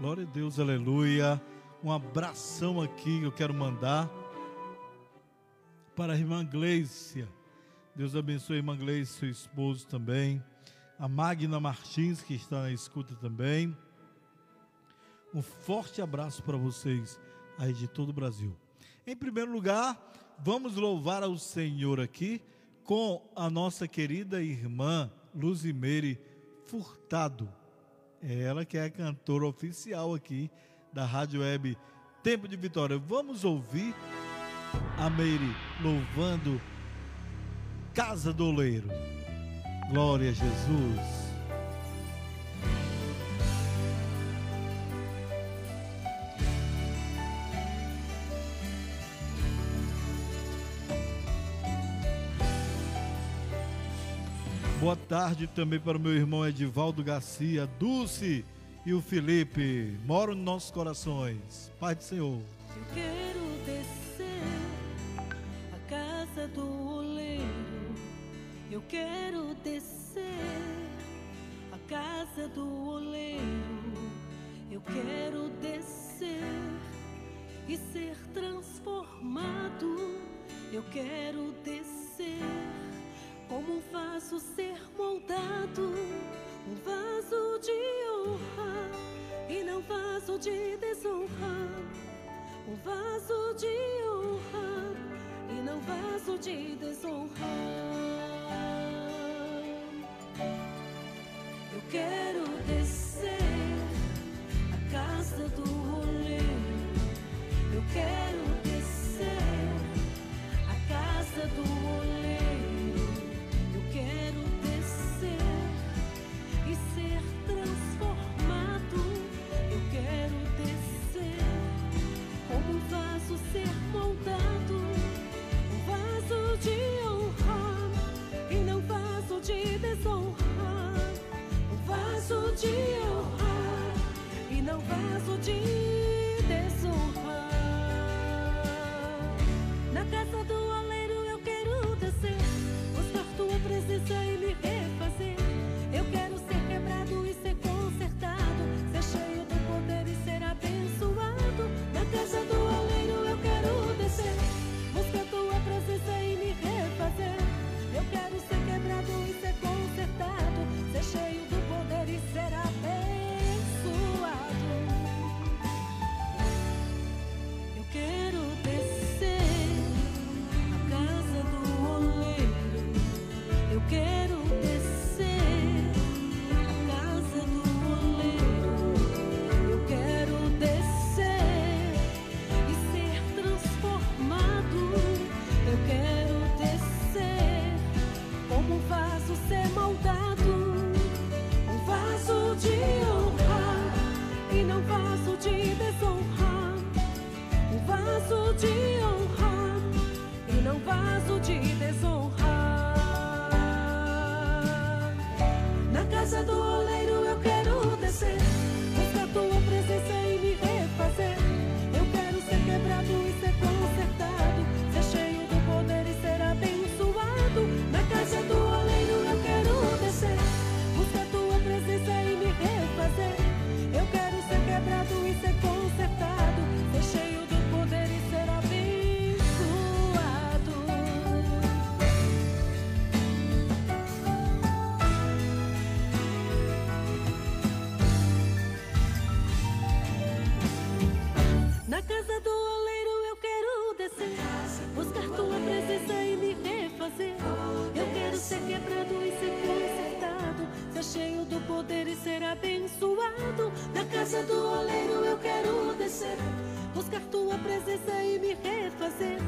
Glória a Deus, aleluia. Um abração aqui que eu quero mandar para a irmã Gleicia. Deus abençoe a irmã Gleicia, seu esposo também. A Magna Martins, que está na escuta também. Um forte abraço para vocês aí de todo o Brasil. Em primeiro lugar, vamos louvar ao Senhor aqui com a nossa querida irmã Luzimeire Furtado. É ela que é a cantora oficial aqui da Rádio Web Tempo de Vitória. Vamos ouvir a Meire louvando Casa do Oleiro. Glória a Jesus. Boa tarde também para o meu irmão Edivaldo Garcia, Dulce e o Felipe. Moram nos nossos corações. Pai do Senhor. Eu quero descer a casa do oleiro. Eu quero descer a casa do oleiro. Eu quero descer e ser transformado. Eu quero descer como um vaso ser moldado, um vaso de honra e não vaso de desonra, um vaso de honra e não vaso de desonra. Eu quero descer a casa do oleiro, eu quero descer a casa do oleiro. Casa do oleiro eu quero descer, buscar tua presença e me refazer.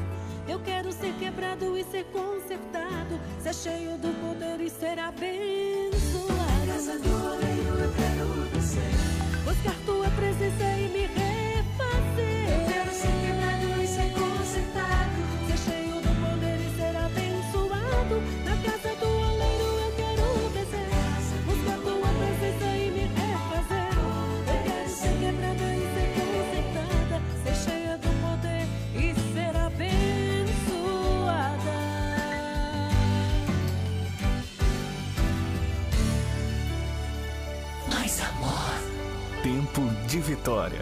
Eu quero ser quebrado e ser consertado, ser cheio do poder e ser abençoado. Na casa do oleiro eu quero descer, buscar tua presença Vitória.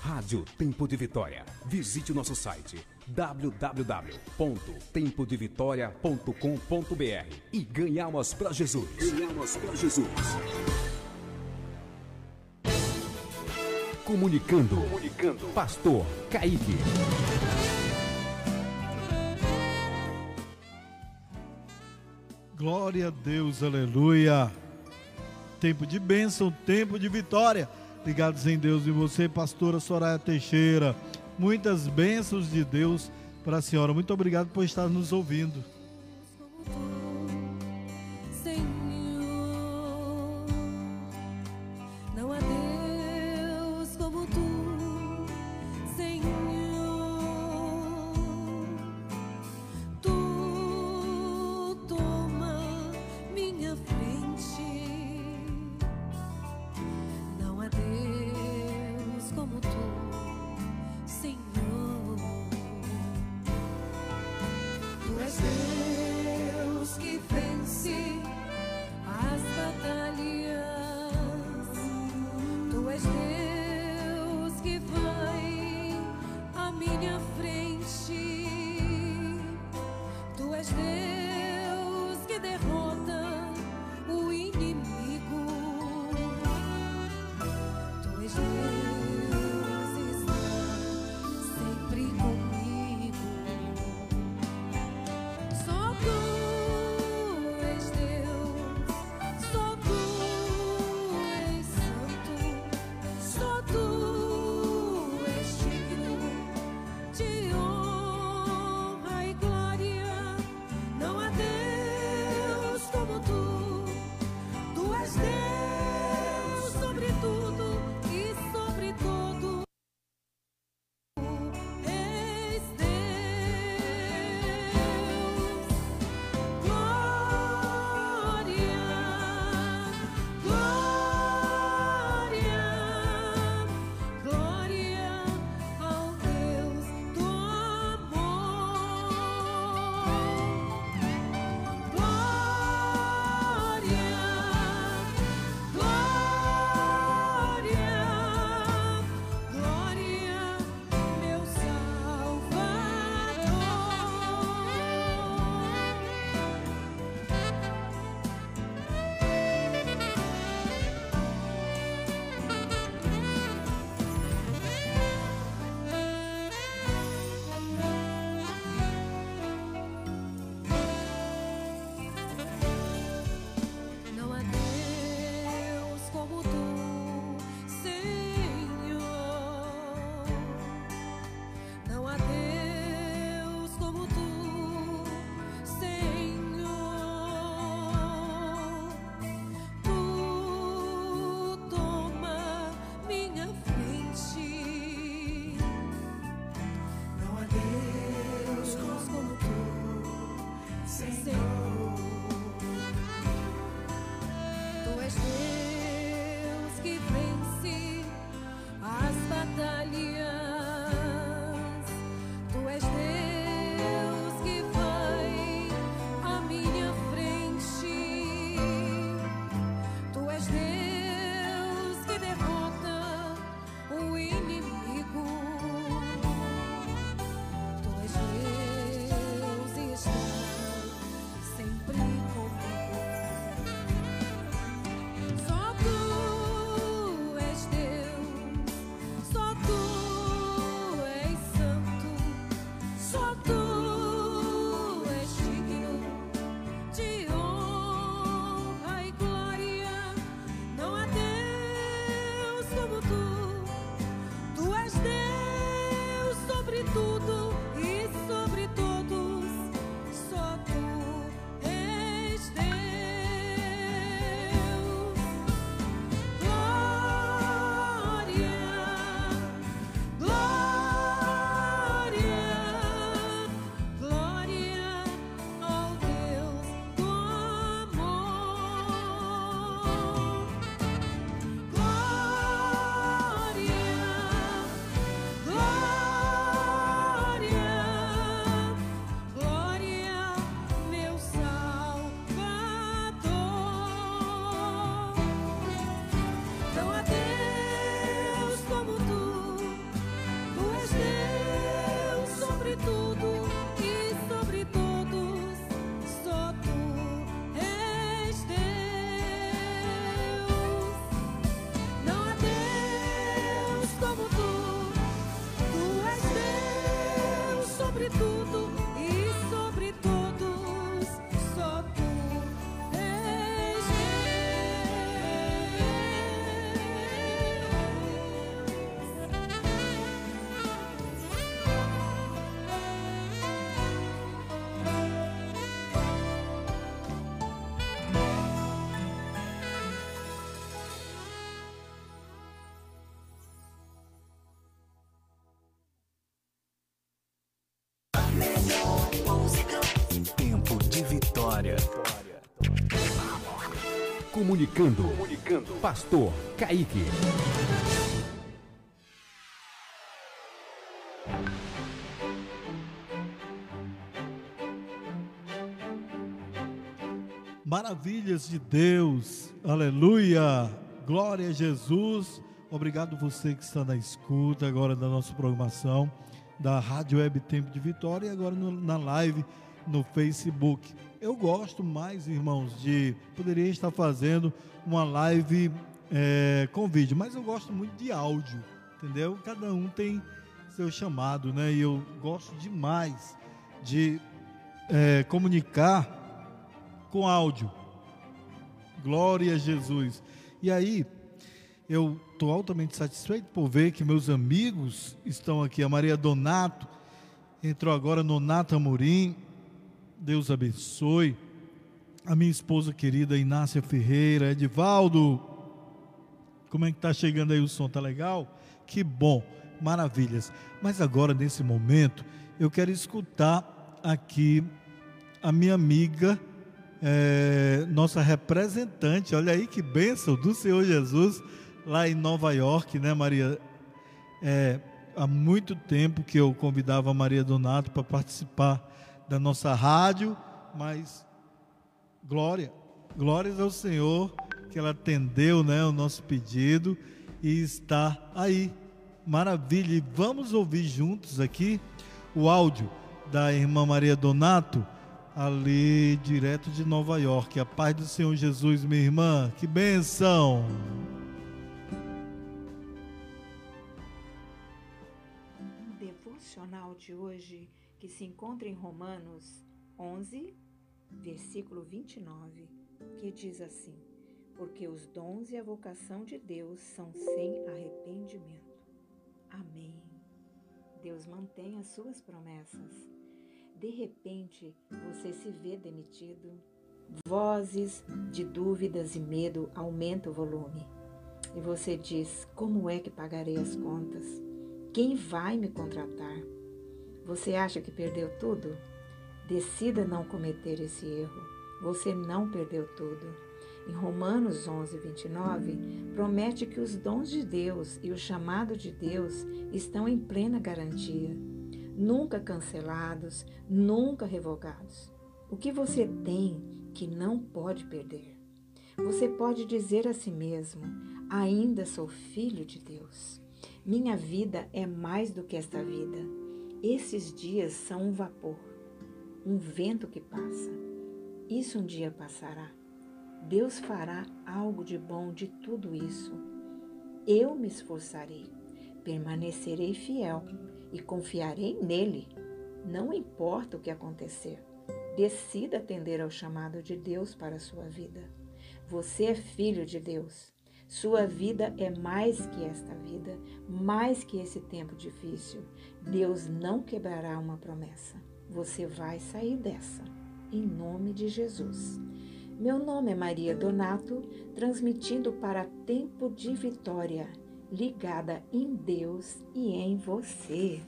Rádio Tempo de Vitória. Visite o nosso site www.tempodevitória.com.br e ganhamos para Jesus. Ganhamos para Jesus. Comunicando. Comunicando. Pastor Kaique. Glória a Deus, aleluia. Tempo de bênção, tempo de vitória. Ligados em Deus e você, pastora Soraya Teixeira. Muitas bênçãos de Deus para a senhora. Muito obrigado por estar nos ouvindo. Comunicando. Comunicando. Pastor Kaique. Maravilhas de Deus, aleluia, glória a Jesus. Obrigado você que está na escuta agora da nossa programação da Rádio Web Tempo de Vitória e agora no, na live no Facebook. Eu gosto mais, irmãos, de poderia estar fazendo uma live é, com vídeo, mas eu gosto muito de áudio, entendeu? Cada um tem seu chamado, né? E eu gosto demais de é, comunicar com áudio. Glória a Jesus. E aí, eu estou altamente satisfeito por ver que meus amigos estão aqui. A Maria Donato entrou agora, Nonato Amorim. Deus abençoe. A minha esposa querida Inácia Ferreira, Edivaldo. Como é que tá chegando aí o som? Tá legal? Que bom, maravilhas. Mas agora, nesse momento, eu quero escutar aqui a minha amiga, é, nossa representante. Olha aí que bênção do Senhor Jesus lá em Nova York, né, Maria? É, há muito tempo que eu convidava a Maria Donato para participar da nossa rádio, mas glória, glórias ao Senhor que ela atendeu, né, o nosso pedido e está aí. Maravilha. E vamos ouvir juntos aqui o áudio da irmã Maria Donato, ali direto de Nova York. A paz do Senhor Jesus, minha irmã. Que benção! Se encontra em Romanos 11, versículo 29, que diz assim: Porque os dons e a vocação de Deus são sem arrependimento. Amém. Deus mantém as suas promessas. De repente, você se vê demitido. Vozes de dúvidas e medo aumentam o volume. E você diz: Como é que pagarei as contas? Quem vai me contratar? Você acha que perdeu tudo? Decida não cometer esse erro. Você não perdeu tudo. Em Romanos 11, 29, promete que os dons de Deus e o chamado de Deus estão em plena garantia, nunca cancelados, nunca revogados. O que você tem que não pode perder? Você pode dizer a si mesmo: ainda sou filho de Deus. Minha vida é mais do que esta vida. Esses dias são um vapor, um vento que passa. Isso um dia passará. Deus fará algo de bom de tudo isso. Eu me esforçarei, permanecerei fiel e confiarei nele. Não importa o que acontecer, decida atender ao chamado de Deus para a sua vida. Você é filho de Deus. Sua vida é mais que esta vida, mais que esse tempo difícil. Deus não quebrará uma promessa. Você vai sair dessa, em nome de Jesus. Meu nome é Maria Donato, transmitindo para Tempo de Vitória, ligada em Deus e em você.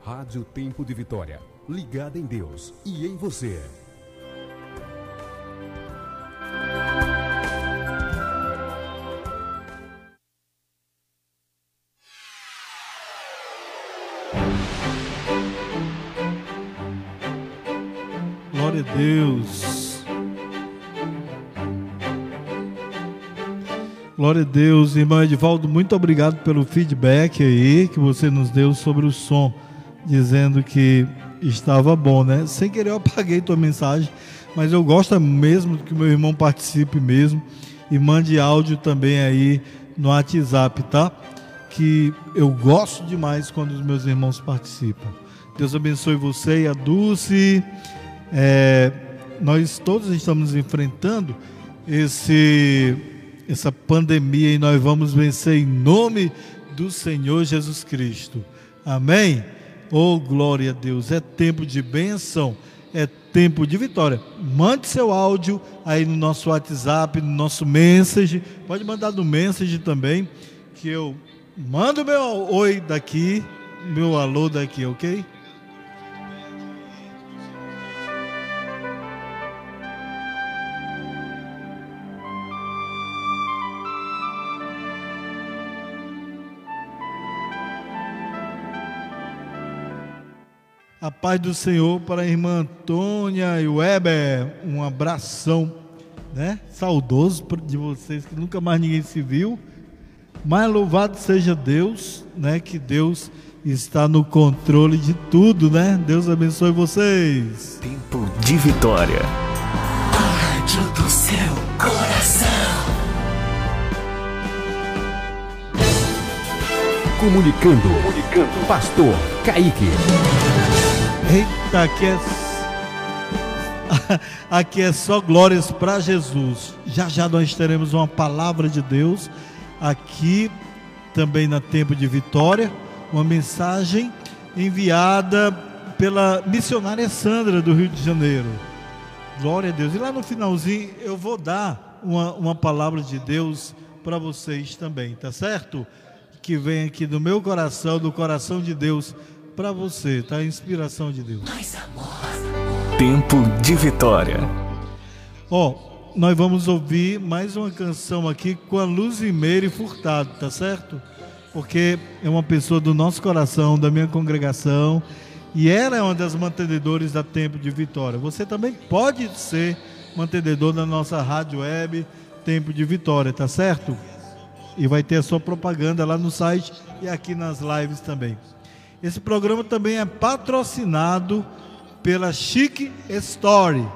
Rádio Tempo de Vitória, ligada em Deus e em você. Glória a Deus. Glória a Deus, irmão Edivaldo, muito obrigado pelo feedback aí que você nos deu sobre o som, dizendo que estava bom, né? Sem querer eu apaguei tua mensagem, mas eu gosto mesmo que meu irmão participe mesmo e mande áudio também aí no WhatsApp, tá? Que eu gosto demais quando os meus irmãos participam. Deus abençoe você e a Dulce. É, nós todos estamos enfrentando esse essa pandemia e nós vamos vencer em nome do Senhor Jesus Cristo. Amém? Oh, glória a Deus. É tempo de bênção, é tempo de vitória. Mande seu áudio aí no nosso WhatsApp, no nosso message. Pode mandar no message também, que eu Manda o meu oi daqui, meu alô daqui, ok? Paz do Senhor para a irmã Antônia e Weber. Um abração, né? Saudoso de vocês que nunca mais ninguém se viu. Mas louvado seja Deus, né? Que Deus está no controle de tudo, né? Deus abençoe vocês. Tempo de vitória. Rádio do seu coração. Comunicando. Comunicando. Pastor Kaique. Eita, aqui é, aqui é só glórias para Jesus. Já já nós teremos uma palavra de Deus aqui também na Tempo de Vitória, uma mensagem enviada pela missionária Sandra do Rio de Janeiro. Glória a Deus. E lá no finalzinho eu vou dar uma, uma palavra de Deus para vocês também, tá certo? Que vem aqui do meu coração, do coração de Deus para você, tá? Inspiração de Deus. Mais amor. Tempo de vitória. Ó, oh, nós vamos ouvir mais uma canção aqui com a Luzimeire Furtado, tá certo? Porque é uma pessoa do nosso coração, da minha congregação, e ela é uma das mantenedoras da Tempo de Vitória. Você também pode ser mantenedor da nossa rádio web Tempo de Vitória, tá certo? E vai ter a sua propaganda lá no site e aqui nas lives também. Esse programa também é patrocinado pela Chic Story.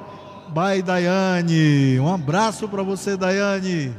Bye, Daiane. Um abraço para você, Daiane.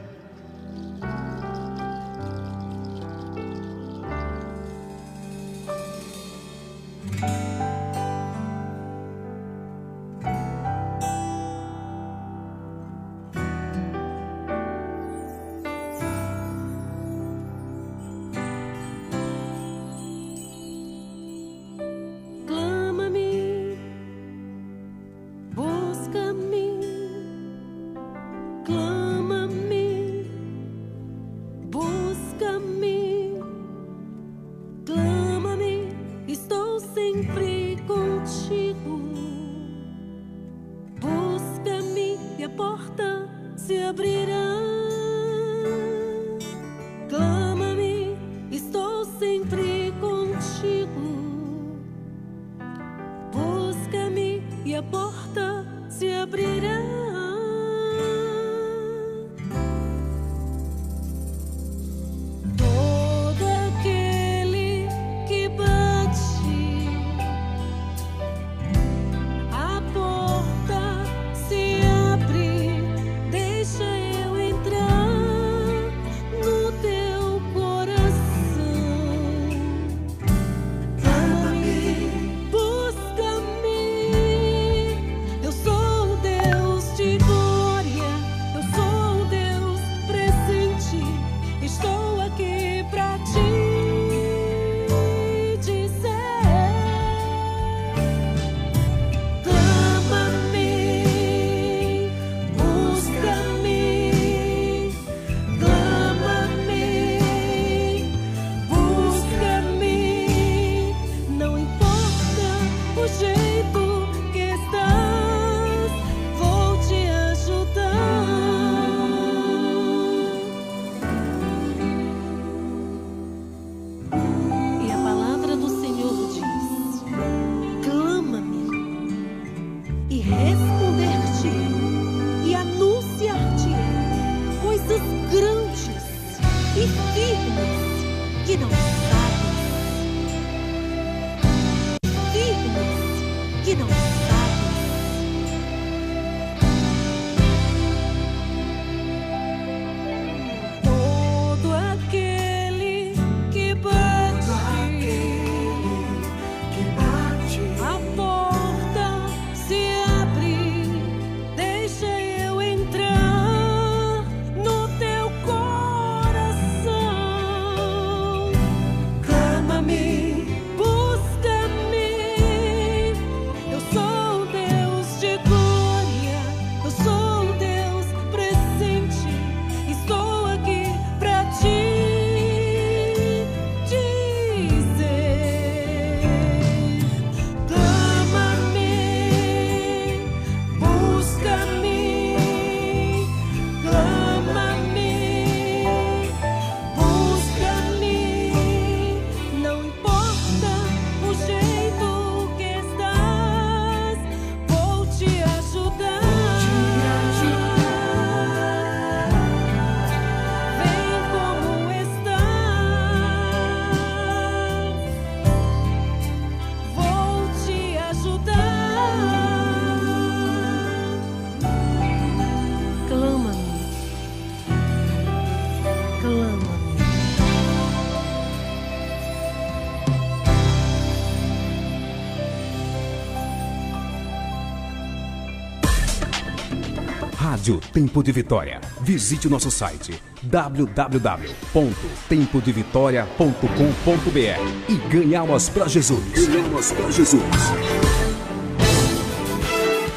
Rádio Tempo de Vitória. Visite o nosso site www.tempodevitoria.com.br e ganhe almas para Jesus. Ganhe almas para Jesus.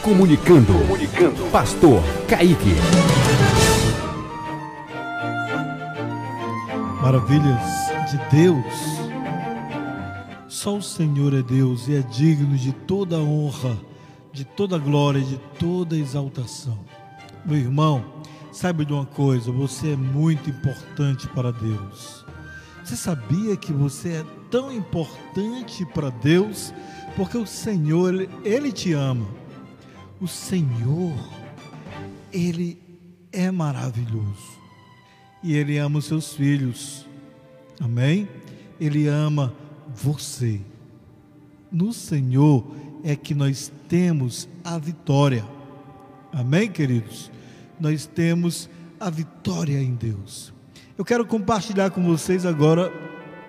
Comunicando. Comunicando. Pastor Kaique. Maravilhas de Deus. Só o Senhor é Deus e é digno de toda honra, de toda glória, de toda exaltação. Meu irmão, saiba de uma coisa: você é muito importante para Deus. Você sabia que você é tão importante para Deus porque o Senhor, ele, ele te ama. O Senhor, ele é maravilhoso. E ele ama os seus filhos. Amém? Ele ama você. No Senhor é que nós temos a vitória. Amém, queridos? Nós temos a vitória em Deus. Eu quero compartilhar com vocês agora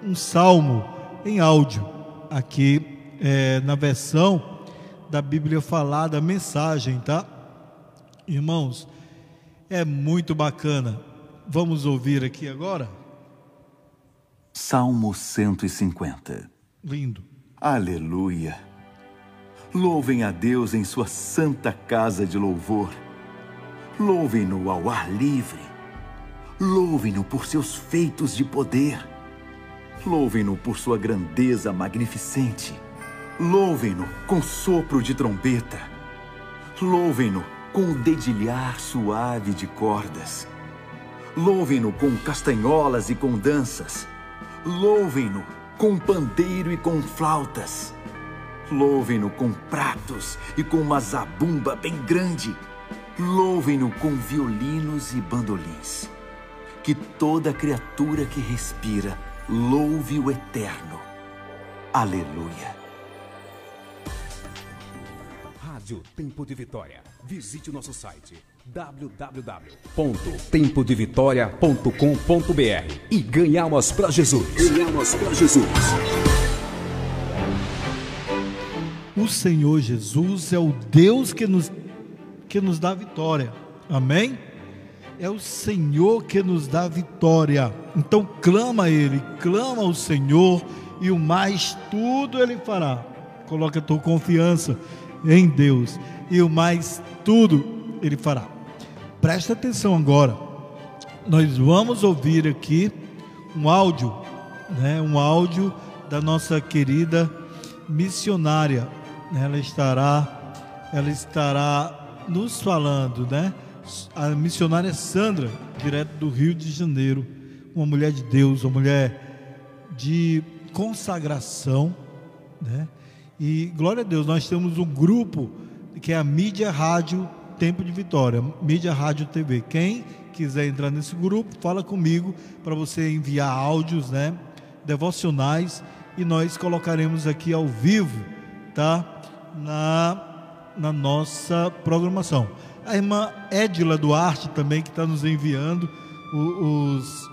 um salmo em áudio, aqui é, na versão da Bíblia falada, mensagem, tá? Irmãos, é muito bacana. Vamos ouvir aqui agora? Salmo 150 Lindo. Aleluia! Louvem a Deus em sua santa casa de louvor. Louvem-no ao ar livre. Louvem-no por seus feitos de poder. Louvem-no por sua grandeza magnificente. Louvem-no com sopro de trombeta. Louvem-no com o dedilhar suave de cordas. Louvem-no com castanholas e com danças. Louvem-no com pandeiro e com flautas. Louvem-no com pratos e com uma zabumba bem grande. Louvem-no com violinos e bandolins. Que toda criatura que respira louve o Eterno. Aleluia. Rádio Tempo de Vitória. Visite o nosso site www.tempodevitoria.com.br e ganhe almas para Jesus. Ganhe almas para Jesus. O Senhor Jesus é o Deus que nos, que nos dá vitória. Amém? É o Senhor que nos dá vitória. Então clama a Ele, clama ao Senhor e o mais tudo Ele fará. Coloca a tua confiança em Deus e o mais tudo Ele fará. Presta atenção agora. Nós vamos ouvir aqui um áudio, né? Um áudio da nossa querida missionária. Ela estará, ela estará nos falando, né? A missionária Sandra, direto do Rio de Janeiro, uma mulher de Deus, uma mulher de consagração, né? E glória a Deus, nós temos um grupo que é a Mídia Rádio Tempo de Vitória, Mídia Rádio TV. Quem quiser entrar nesse grupo, fala comigo para você enviar áudios, né? Devocionais e nós colocaremos aqui ao vivo, tá? Na, na nossa programação. A irmã Edila Duarte também, que está nos enviando os.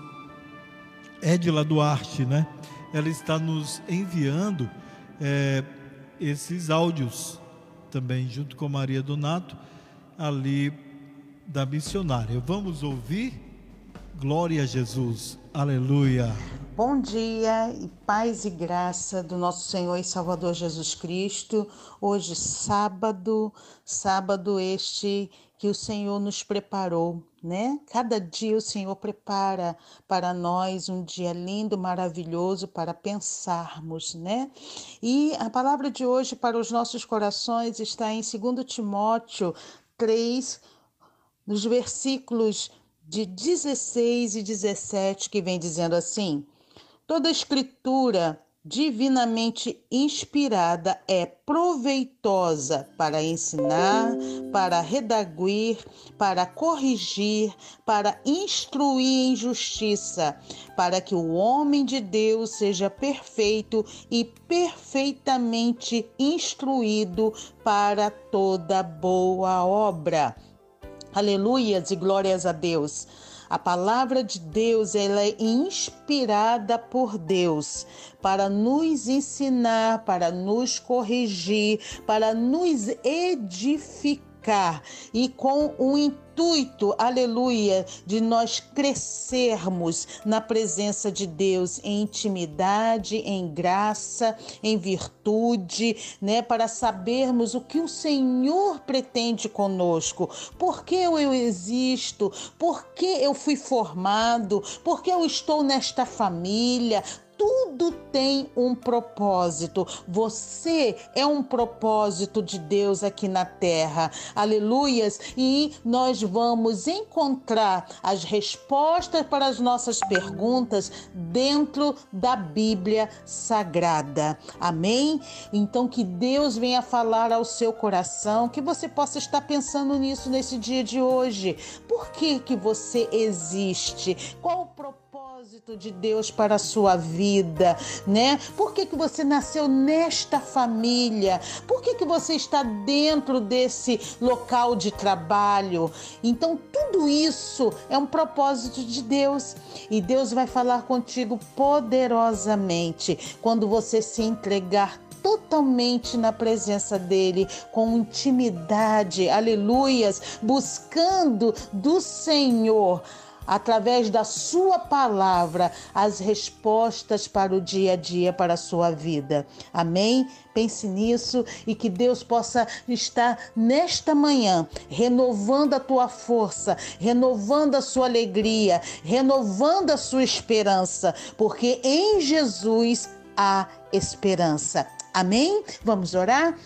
Edila Duarte, né? Ela está nos enviando é, esses áudios também, junto com Maria Donato, ali da missionária. Vamos ouvir? Glória a Jesus. Aleluia. Bom dia e paz e graça do nosso Senhor e Salvador Jesus Cristo. Hoje, sábado, sábado este que o Senhor nos preparou, né? Cada dia o Senhor prepara para nós um dia lindo, maravilhoso para pensarmos, né? E a palavra de hoje para os nossos corações está em 2 Timóteo 3, nos versículos de 16 e 17, que vem dizendo assim: Toda escritura divinamente inspirada é proveitosa para ensinar, para redaguir, para corrigir, para instruir em justiça, para que o homem de Deus seja perfeito e perfeitamente instruído para toda boa obra. Aleluias e glórias a Deus. A palavra de Deus ela é inspirada por Deus para nos ensinar, para nos corrigir, para nos edificar e com o intuito intuito, aleluia, de nós crescermos na presença de Deus em intimidade, em graça, em virtude, né, para sabermos o que o Senhor pretende conosco. Por que eu existo? Por que eu fui formado? Por que eu estou nesta família? Tudo tem um propósito. Você é um propósito de Deus aqui na terra. Aleluias! E nós vamos encontrar as respostas para as nossas perguntas dentro da Bíblia Sagrada. Amém? Então que Deus venha falar ao seu coração, que você possa estar pensando nisso nesse dia de hoje. Por que que você existe? Qual o propósito propósito de Deus para a sua vida, né? Por que, que você nasceu nesta família? Por que, que você está dentro desse local de trabalho? Então, tudo isso é um propósito de Deus e Deus vai falar contigo poderosamente quando você se entregar totalmente na presença dele, com intimidade, aleluias, buscando do Senhor através da sua palavra, as respostas para o dia a dia, para a sua vida. Amém? Pense nisso e que Deus possa estar nesta manhã renovando a tua força, renovando a sua alegria, renovando a sua esperança, porque em Jesus há esperança. Amém? Vamos orar?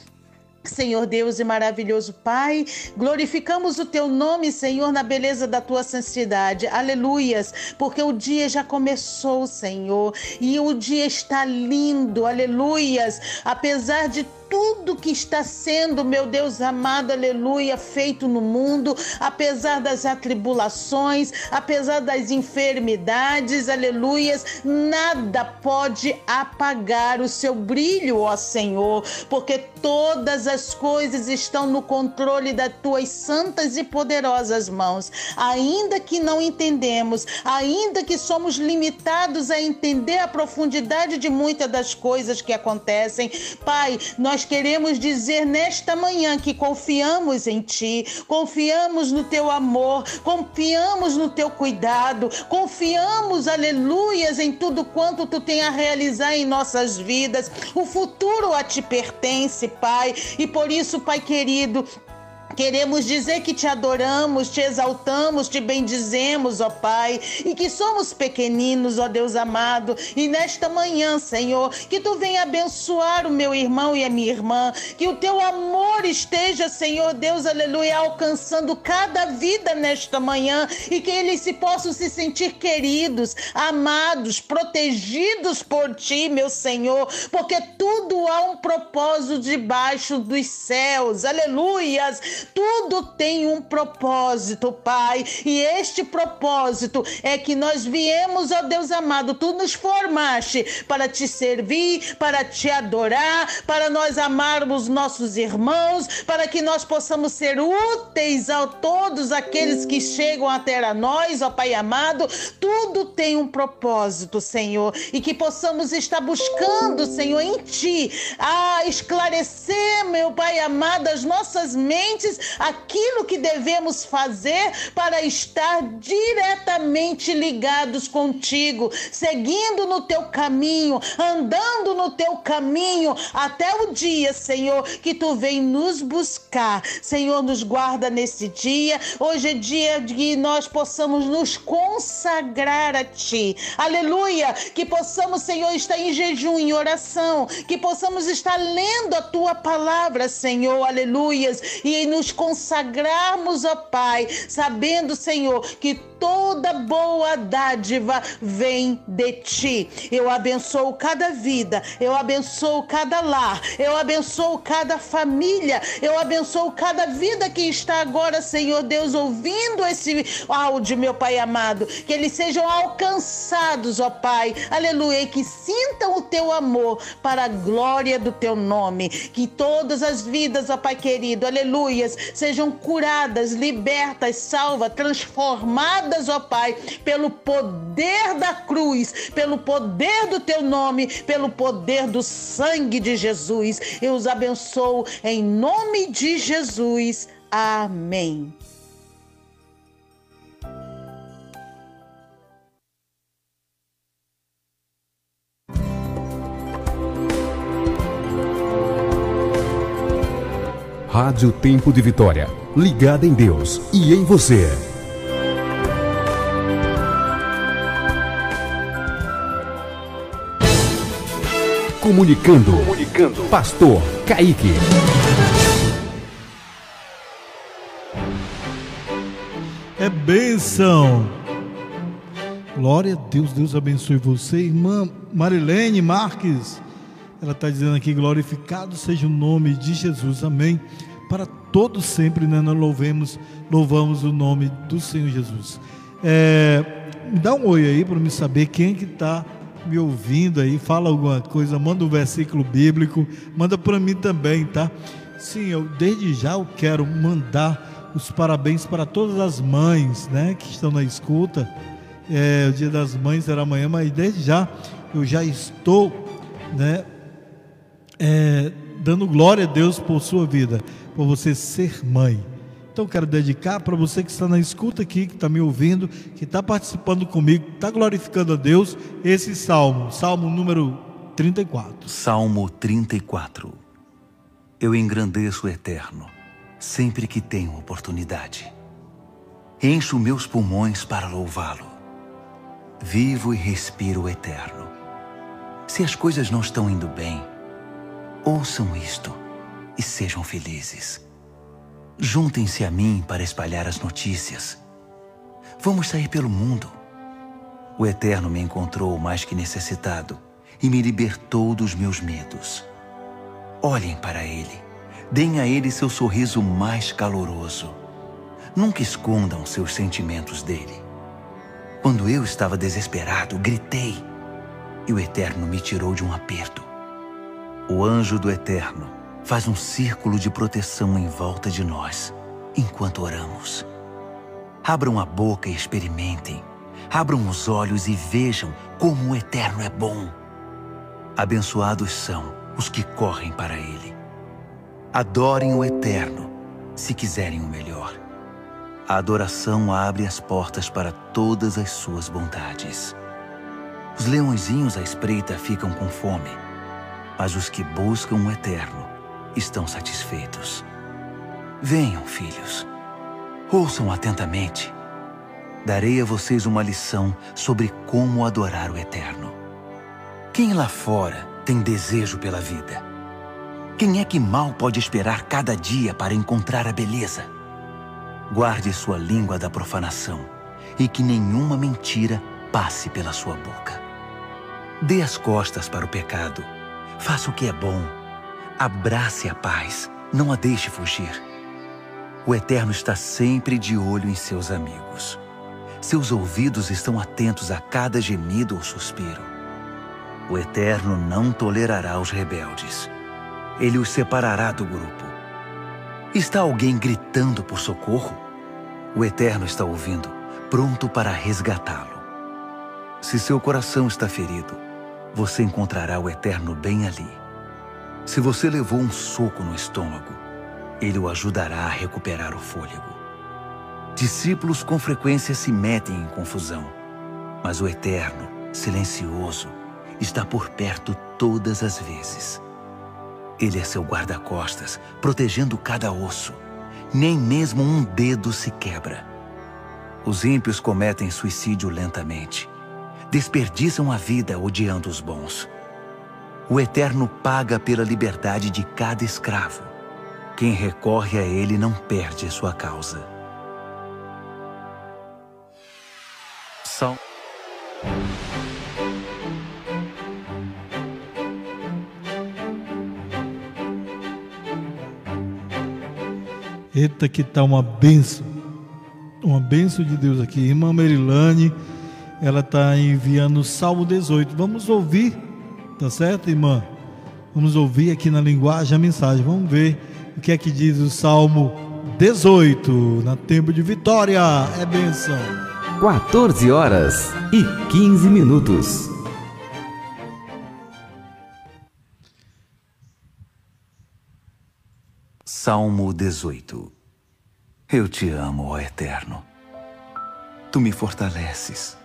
Senhor Deus e maravilhoso Pai, glorificamos o teu nome, Senhor, na beleza da tua santidade. Aleluias, porque o dia já começou, Senhor, e o dia está lindo. Aleluias, apesar de tudo que está sendo, meu Deus amado, aleluia, feito no mundo, apesar das atribulações, apesar das enfermidades, aleluias, nada pode apagar o seu brilho, ó Senhor, porque todas as coisas estão no controle das tuas santas e poderosas mãos. Ainda que não entendemos, ainda que somos limitados a entender a profundidade de muitas das coisas que acontecem, Pai, nós queremos dizer nesta manhã que confiamos em Ti, confiamos no Teu amor, confiamos no Teu cuidado, confiamos, aleluias, em tudo quanto Tu tem a realizar em nossas vidas. O futuro a Te pertence, Pai, e por isso, Pai querido, Queremos dizer que te adoramos, te exaltamos, te bendizemos, ó Pai, e que somos pequeninos, ó Deus amado. E nesta manhã, Senhor, que tu venha abençoar o meu irmão e a minha irmã, que o teu amor esteja, Senhor Deus, aleluia, alcançando cada vida nesta manhã e que eles se possam se sentir queridos, amados, protegidos por ti, meu Senhor, porque tudo há um propósito debaixo dos céus. Aleluias tudo tem um propósito, Pai. E este propósito é que nós viemos, ó Deus amado, tu nos formaste para te servir, para te adorar, para nós amarmos nossos irmãos, para que nós possamos ser úteis a todos aqueles que chegam até a nós, ó Pai amado. Tudo tem um propósito, Senhor, e que possamos estar buscando, Senhor, em Ti, a esclarecer, meu Pai amado, as nossas mentes aquilo que devemos fazer para estar diretamente ligados contigo, seguindo no teu caminho, andando no teu caminho até o dia, Senhor, que tu vem nos buscar. Senhor, nos guarda nesse dia. Hoje é dia de que nós possamos nos consagrar a ti. Aleluia! Que possamos, Senhor, estar em jejum, em oração, que possamos estar lendo a tua palavra, Senhor. Aleluias! E nos consagrarmos, ó Pai, sabendo, Senhor, que toda boa dádiva vem de ti. Eu abençoo cada vida, eu abençoo cada lar, eu abençoo cada família, eu abençoo cada vida que está agora, Senhor Deus, ouvindo esse áudio, meu Pai amado, que eles sejam alcançados, ó Pai, aleluia, e que sintam o teu amor para a glória do teu nome, que todas as vidas, ó Pai querido, aleluias, sejam curadas, libertas, salvas, transformadas, ó Pai, pelo poder da cruz, pelo poder do teu nome, pelo poder do sangue de Jesus. Eu os abençoo em nome de Jesus. Amém. Rádio Tempo de Vitória. Ligada em Deus e em você. Comunicando. Comunicando. Pastor Kaique. É bênção. Glória a Deus, Deus abençoe você, irmã Marilene Marques. Ela está dizendo aqui: glorificado seja o nome de Jesus, amém. Para todos sempre, né? Nós louvemos, louvamos o nome do Senhor Jesus. É, me dá um oi aí para me saber quem que está me ouvindo aí, fala alguma coisa, manda um versículo bíblico, manda para mim também, tá? Sim, eu desde já eu quero mandar os parabéns para todas as mães, né, que estão na escuta. É, o Dia das Mães será amanhã, mas desde já eu já estou, né, é, dando glória a Deus por sua vida, por você ser mãe. Então quero dedicar para você que está na escuta aqui, que está me ouvindo, que está participando comigo, está glorificando a Deus, esse salmo, salmo número 34. Salmo 34. Eu engrandeço o eterno, sempre que tenho oportunidade. Encho meus pulmões para louvá-lo. Vivo e respiro o eterno. Se as coisas não estão indo bem, ouçam isto e sejam felizes. Juntem-se a mim para espalhar as notícias. Vamos sair pelo mundo. O Eterno me encontrou mais que necessitado e me libertou dos meus medos. Olhem para Ele. Deem a Ele seu sorriso mais caloroso. Nunca escondam seus sentimentos dele. Quando eu estava desesperado, gritei e o Eterno me tirou de um aperto. O anjo do Eterno faz um círculo de proteção em volta de nós enquanto oramos. Abram a boca e experimentem. Abram os olhos e vejam como o Eterno é bom. Abençoados são os que correm para Ele. Adorem o Eterno se quiserem o melhor. A adoração abre as portas para todas as suas bondades. Os leõezinhos à espreita ficam com fome, mas os que buscam o Eterno estão satisfeitos. Venham, filhos. Ouçam atentamente. Darei a vocês uma lição sobre como adorar o Eterno. Quem lá fora tem desejo pela vida? Quem é que mal pode esperar cada dia para encontrar a beleza? Guarde sua língua da profanação e que nenhuma mentira passe pela sua boca. Dê as costas para o pecado. Faça o que é bom Abrace a paz, não a deixe fugir. O Eterno está sempre de olho em seus amigos. Seus ouvidos estão atentos a cada gemido ou suspiro. O Eterno não tolerará os rebeldes. Ele os separará do grupo. Está alguém gritando por socorro? O Eterno está ouvindo, pronto para resgatá-lo. Se seu coração está ferido, você encontrará o Eterno bem ali se você levou um soco no estômago, ele o ajudará a recuperar o fôlego. Discípulos com frequência se metem em confusão, mas o Eterno, silencioso, está por perto todas as vezes. Ele é seu guarda-costas, protegendo cada osso. Nem mesmo um dedo se quebra. Os ímpios cometem suicídio lentamente. Desperdiçam a vida odiando os bons. O Eterno paga pela liberdade de cada escravo. Quem recorre a ele não perde sua causa. São. Eita, que tá uma benção. Uma benção de Deus aqui. Irmã Merilane, ela está enviando o Salmo 18. Vamos ouvir Tá certo, irmã? Vamos ouvir aqui na linguagem a mensagem. Vamos ver o que é que diz o Salmo 18, na tempo de vitória. É benção. 14 horas e 15 minutos. Salmo 18 Eu te amo, ó Eterno. Tu me fortaleces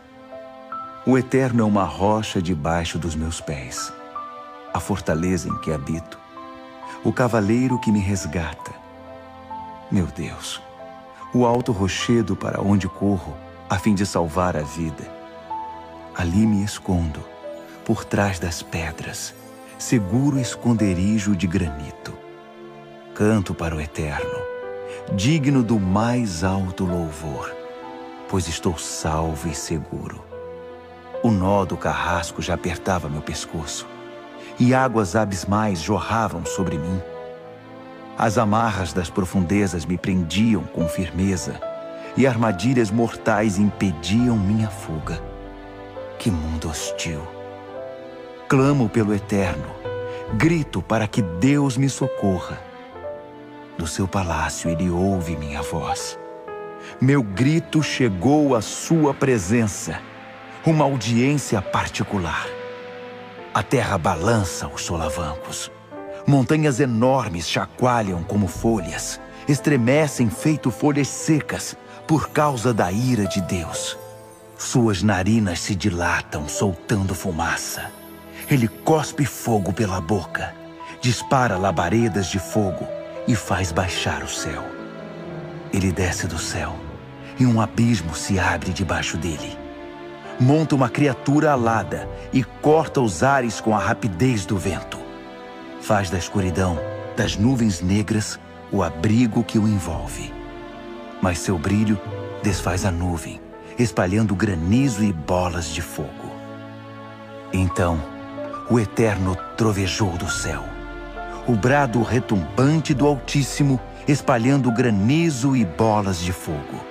o Eterno é uma rocha debaixo dos meus pés, a fortaleza em que habito, o cavaleiro que me resgata, Meu Deus, o alto rochedo para onde corro a fim de salvar a vida. Ali me escondo, por trás das pedras, seguro esconderijo de granito. Canto para o eterno, digno do mais alto louvor, pois estou salvo e seguro. O nó do carrasco já apertava meu pescoço, e águas abismais jorravam sobre mim. As amarras das profundezas me prendiam com firmeza, e armadilhas mortais impediam minha fuga. Que mundo hostil! Clamo pelo eterno, grito para que Deus me socorra. Do seu palácio ele ouve minha voz. Meu grito chegou à sua presença, uma audiência particular. A terra balança os solavancos. Montanhas enormes chacoalham como folhas, estremecem feito folhas secas por causa da ira de Deus. Suas narinas se dilatam, soltando fumaça. Ele cospe fogo pela boca, dispara labaredas de fogo e faz baixar o céu. Ele desce do céu e um abismo se abre debaixo dele. Monta uma criatura alada e corta os ares com a rapidez do vento. Faz da escuridão, das nuvens negras, o abrigo que o envolve. Mas seu brilho desfaz a nuvem, espalhando granizo e bolas de fogo. Então, o Eterno trovejou do céu. O brado retumbante do Altíssimo, espalhando granizo e bolas de fogo.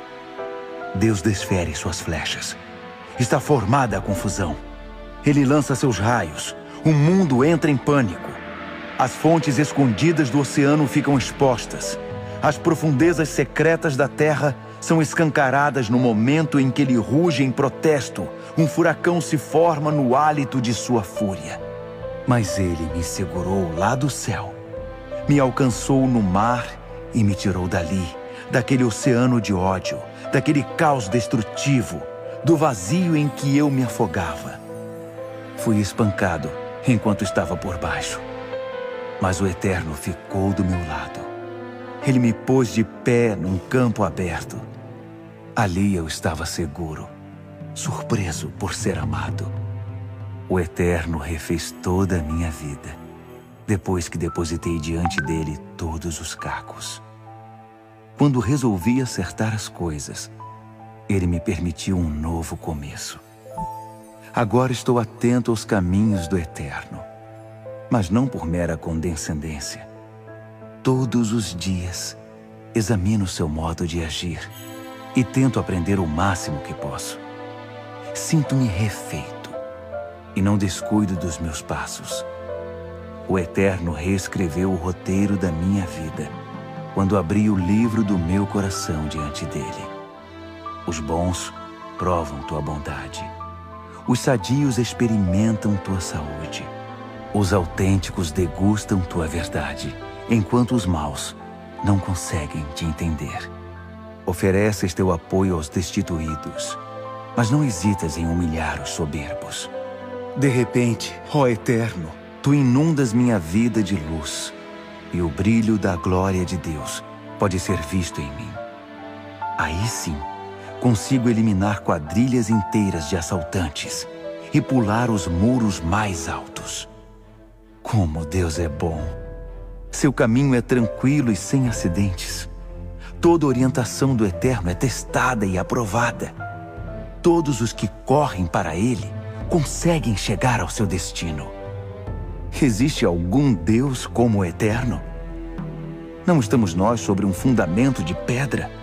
Deus desfere suas flechas. Está formada a confusão. Ele lança seus raios. O mundo entra em pânico. As fontes escondidas do oceano ficam expostas. As profundezas secretas da terra são escancaradas no momento em que ele ruge em protesto. Um furacão se forma no hálito de sua fúria. Mas ele me segurou lá do céu, me alcançou no mar e me tirou dali, daquele oceano de ódio, daquele caos destrutivo, do vazio em que eu me afogava. Fui espancado enquanto estava por baixo mas o Eterno ficou do meu lado. Ele me pôs de pé num campo aberto. Ali eu estava seguro, surpreso por ser amado. O Eterno refez toda a minha vida, depois que depositei diante dele todos os cacos. Quando resolvi acertar as coisas, ele me permitiu um novo começo. Agora estou atento aos caminhos do Eterno mas não por mera condescendência. Todos os dias examino seu modo de agir e tento aprender o máximo que posso. Sinto-me refeito e não descuido dos meus passos. O Eterno reescreveu o roteiro da minha vida quando abri o livro do meu coração diante dele. Os bons provam tua bondade. Os sadios experimentam tua saúde. Os autênticos degustam tua verdade, enquanto os maus não conseguem te entender. Ofereces teu apoio aos destituídos, mas não hesitas em humilhar os soberbos. De repente, ó Eterno, tu inundas minha vida de luz, e o brilho da glória de Deus pode ser visto em mim. Aí sim, consigo eliminar quadrilhas inteiras de assaltantes e pular os muros mais altos. Como Deus é bom! Seu caminho é tranquilo e sem acidentes. Toda orientação do Eterno é testada e aprovada. Todos os que correm para Ele conseguem chegar ao seu destino. Existe algum Deus como o Eterno? Não estamos nós sobre um fundamento de pedra?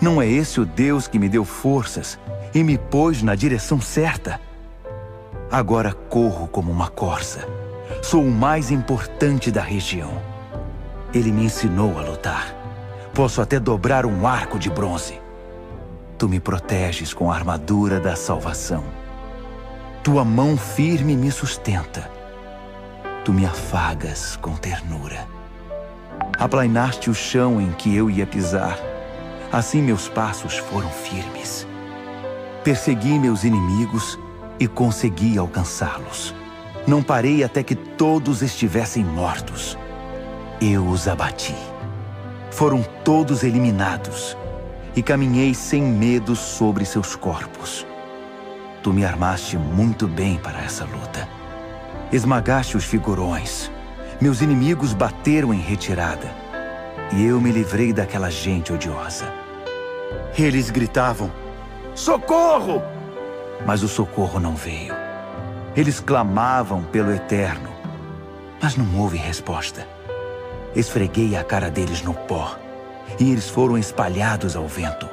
Não é esse o Deus que me deu forças e me pôs na direção certa? Agora corro como uma corça Sou o mais importante da região. Ele me ensinou a lutar. Posso até dobrar um arco de bronze. Tu me proteges com a armadura da salvação. Tua mão firme me sustenta. Tu me afagas com ternura. Aplainaste o chão em que eu ia pisar. Assim meus passos foram firmes. Persegui meus inimigos e consegui alcançá-los. Não parei até que todos estivessem mortos. Eu os abati. foram todos eliminados e caminhei sem medo sobre seus corpos. Tu me armaste muito bem para essa luta. Esmagaste os figurões. Meus inimigos bateram em retirada. E eu me livrei daquela gente odiosa. Eles gritavam: Socorro! Mas o socorro não veio. Eles clamavam pelo eterno, mas não houve resposta. Esfreguei a cara deles no pó e eles foram espalhados ao vento.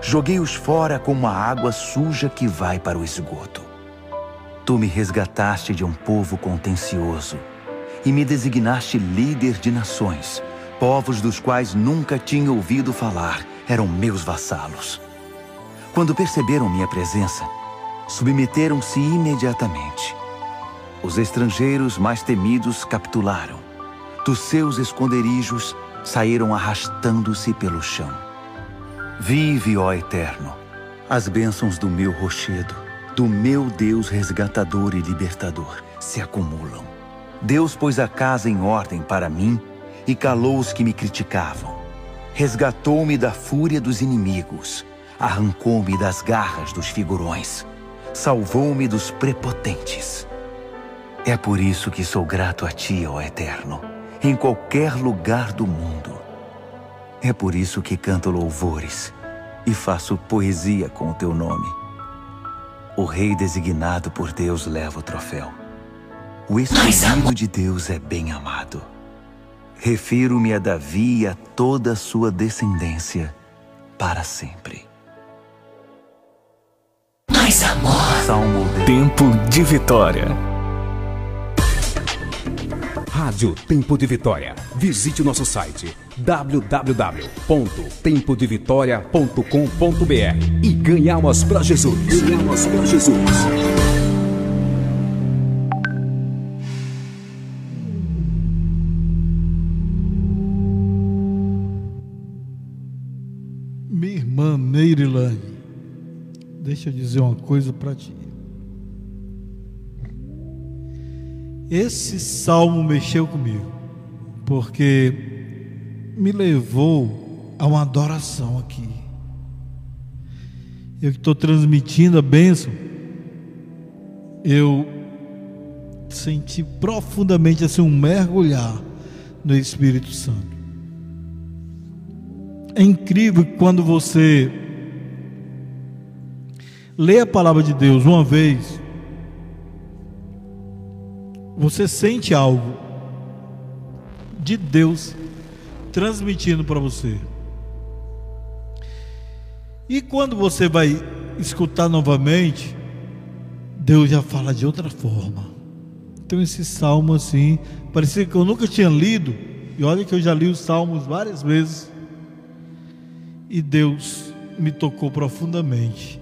Joguei-os fora como a água suja que vai para o esgoto. Tu me resgataste de um povo contencioso e me designaste líder de nações. Povos dos quais nunca tinha ouvido falar eram meus vassalos. Quando perceberam minha presença, submeteram-se imediatamente. Os estrangeiros mais temidos capitularam. Dos seus esconderijos saíram arrastando-se pelo chão. Vive, ó Eterno, as bênçãos do meu rochedo, do meu Deus resgatador e libertador, se acumulam. Deus pôs a casa em ordem para mim e calou os que me criticavam. Resgatou-me da fúria dos inimigos, arrancou-me das garras dos figurões, salvou-me dos prepotentes. É por isso que sou grato a Ti, ó Eterno em qualquer lugar do mundo. É por isso que canto louvores e faço poesia com o teu nome. O rei designado por Deus leva o troféu. O escolhido de Deus é bem amado. Refiro-me a Davi e a toda a sua descendência para sempre. Mais amor. Salmo de... Tempo de vitória. Rádio Tempo de Vitória. Visite o nosso site www.tempodevitoria.com.br e ganhe almas para Jesus. Ganhe almas para Jesus. Neirilane, deixa eu dizer uma coisa para ti. Esse salmo mexeu comigo, porque me levou a uma adoração aqui. Eu que estou transmitindo a bênção, eu senti profundamente assim um mergulhar no Espírito Santo. É incrível quando você lê a palavra de Deus uma vez, você sente algo de Deus transmitindo para você. E quando você vai escutar novamente, Deus já fala de outra forma. Então esse salmo assim, parecia que eu nunca tinha lido, e olha que eu já li os salmos várias vezes. E Deus me tocou profundamente.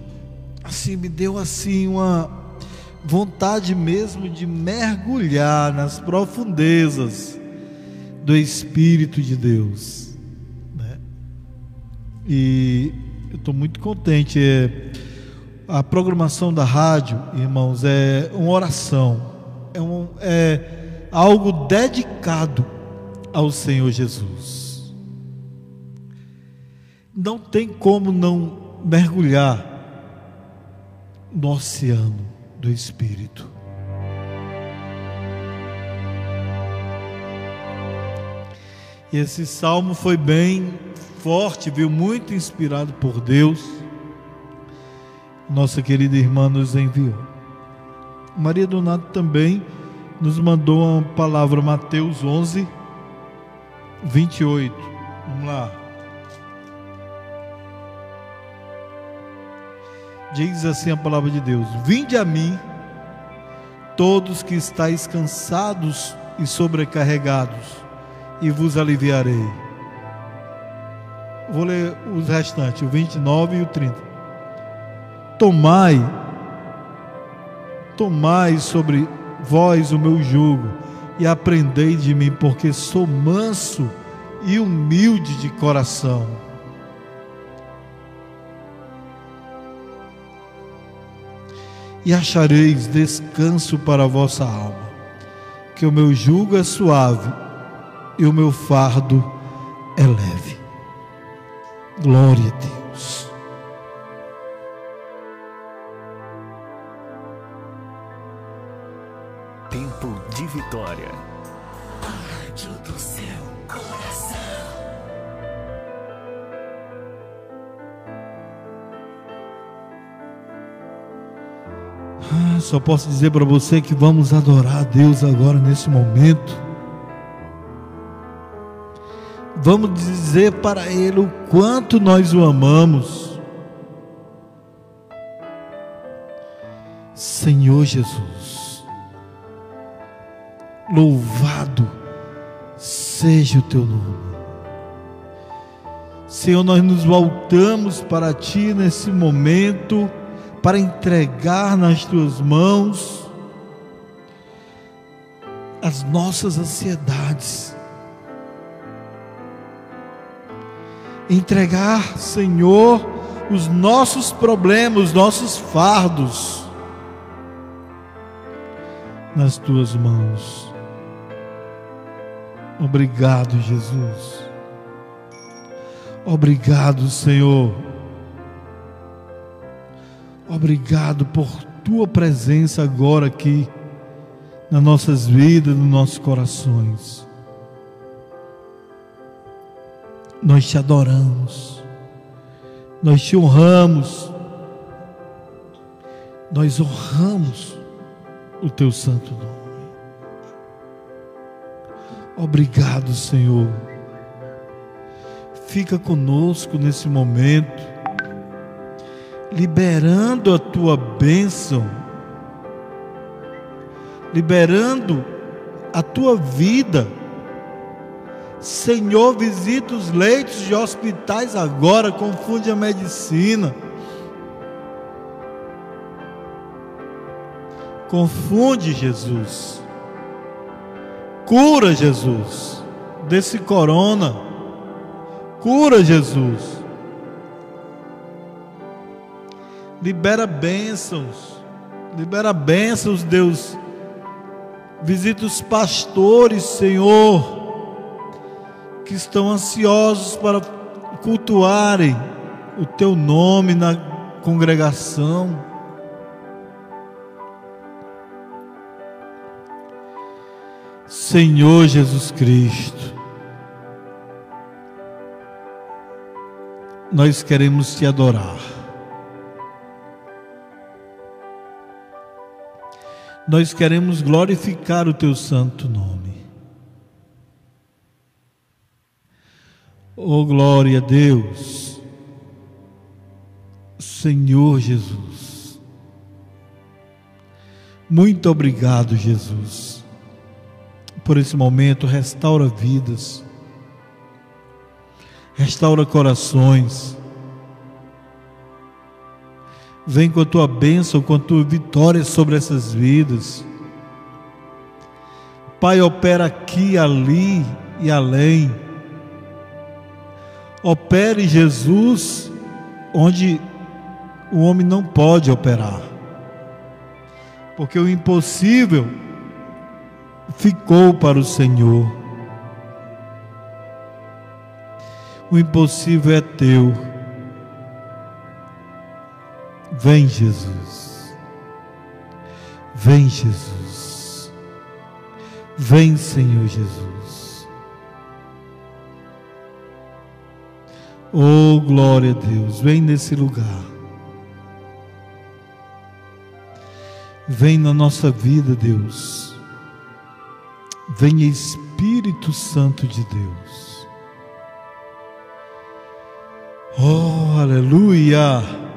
Assim, me deu assim uma vontade mesmo de mergulhar nas profundezas do Espírito de Deus. Né? E eu estou muito contente. É, a programação da rádio, irmãos, é uma oração, é, um, é algo dedicado ao Senhor Jesus. Não tem como não mergulhar no oceano do Espírito. E esse salmo foi bem forte, viu? Muito inspirado por Deus. Nossa querida irmã nos enviou. Maria Donato também nos mandou uma palavra, Mateus 11, 28. Vamos lá. Diz assim a palavra de Deus: Vinde a mim, todos que estáis cansados e sobrecarregados, e vos aliviarei. Vou ler os restantes, o 29 e o 30. Tomai, tomai sobre vós o meu jugo, e aprendei de mim, porque sou manso e humilde de coração e achareis descanso para a vossa alma, que o meu jugo é suave e o meu fardo é leve. Glória a Deus. Só posso dizer para você que vamos adorar a Deus agora nesse momento. Vamos dizer para Ele o quanto nós o amamos. Senhor Jesus, louvado seja o teu nome. Senhor, nós nos voltamos para ti nesse momento para entregar nas tuas mãos as nossas ansiedades. Entregar, Senhor, os nossos problemas, os nossos fardos nas tuas mãos. Obrigado, Jesus. Obrigado, Senhor Obrigado por tua presença agora aqui nas nossas vidas, nos nossos corações. Nós te adoramos, nós te honramos, nós honramos o teu santo nome. Obrigado, Senhor. Fica conosco nesse momento liberando a tua bênção, liberando a tua vida. Senhor, visita os leitos de hospitais agora, confunde a medicina. Confunde Jesus. Cura Jesus desse corona. Cura Jesus. Libera bênçãos. Libera bênçãos, Deus. Visita os pastores, Senhor, que estão ansiosos para cultuarem o teu nome na congregação. Senhor Jesus Cristo, nós queremos te adorar. Nós queremos glorificar o teu santo nome. Oh, glória a Deus, Senhor Jesus. Muito obrigado, Jesus, por esse momento. Restaura vidas, restaura corações Vem com a tua bênção, com a tua vitória sobre essas vidas. Pai, opera aqui, ali e além. Opere Jesus onde o homem não pode operar. Porque o impossível ficou para o Senhor. O impossível é teu. Vem, Jesus. Vem, Jesus. Vem, Senhor Jesus. Oh, glória a Deus. Vem nesse lugar. Vem na nossa vida, Deus. Vem Espírito Santo de Deus. Oh, aleluia.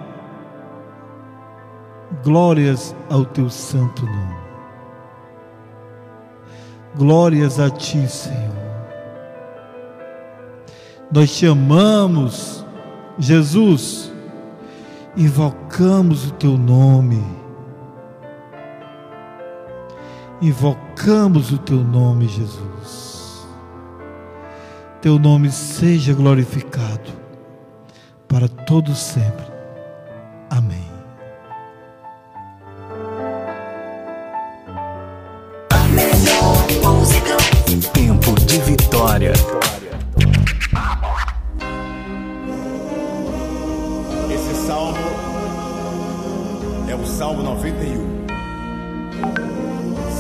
Glórias ao teu santo nome. Glórias a ti, Senhor. Nós te amamos, Jesus. Invocamos o teu nome. Invocamos o teu nome, Jesus. Teu nome seja glorificado para todo sempre. Amém.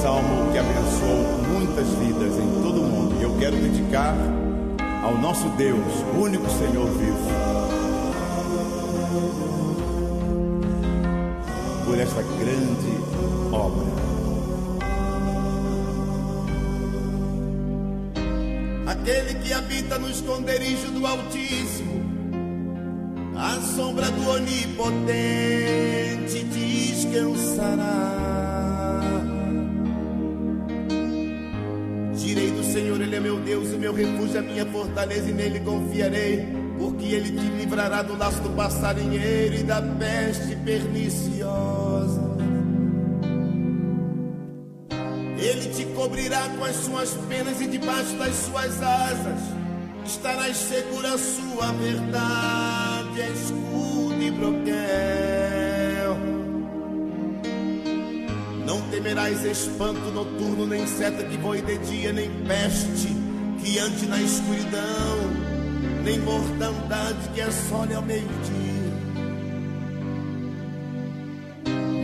Salmo que abençoou muitas vidas em todo o mundo. E eu quero dedicar ao nosso Deus, único Senhor vivo. Por esta grande obra. Aquele que habita no esconderijo do Altíssimo, a sombra do Onipotente descansará. Deus, o meu refúgio, a minha fortaleza, e nele confiarei, porque Ele te livrará do laço do passarinheiro e da peste perniciosa. Ele te cobrirá com as suas penas e debaixo das suas asas estarás segura sua verdade, é escudo e broquel. Não temerás espanto noturno, nem seta que voe de dia, nem peste que ande na escuridão, nem mortandade que assole ao meio-dia.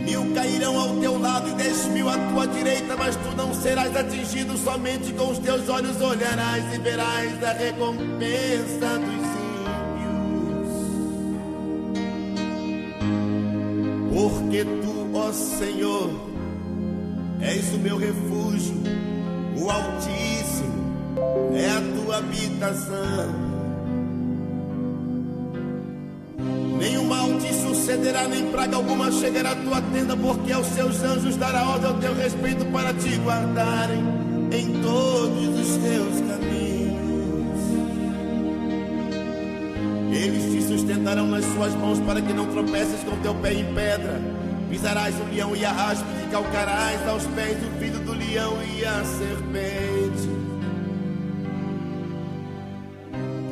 Mil cairão ao teu lado e dez mil à tua direita, mas tu não serás atingido, somente com os teus olhos olharás e verás a recompensa dos ímpios. Porque tu, ó Senhor, és o meu refúgio, o Altíssimo é a tua habitação. Nenhum mal te sucederá, nem praga alguma chegará à tua tenda, porque aos seus anjos dará ordem ao teu respeito para te guardarem em todos os teus caminhos. Eles te sustentarão nas suas mãos para que não tropeces com teu pé em pedra. Pisarás o leão e a raspe, e calcarás aos pés o filho do leão e a serpente.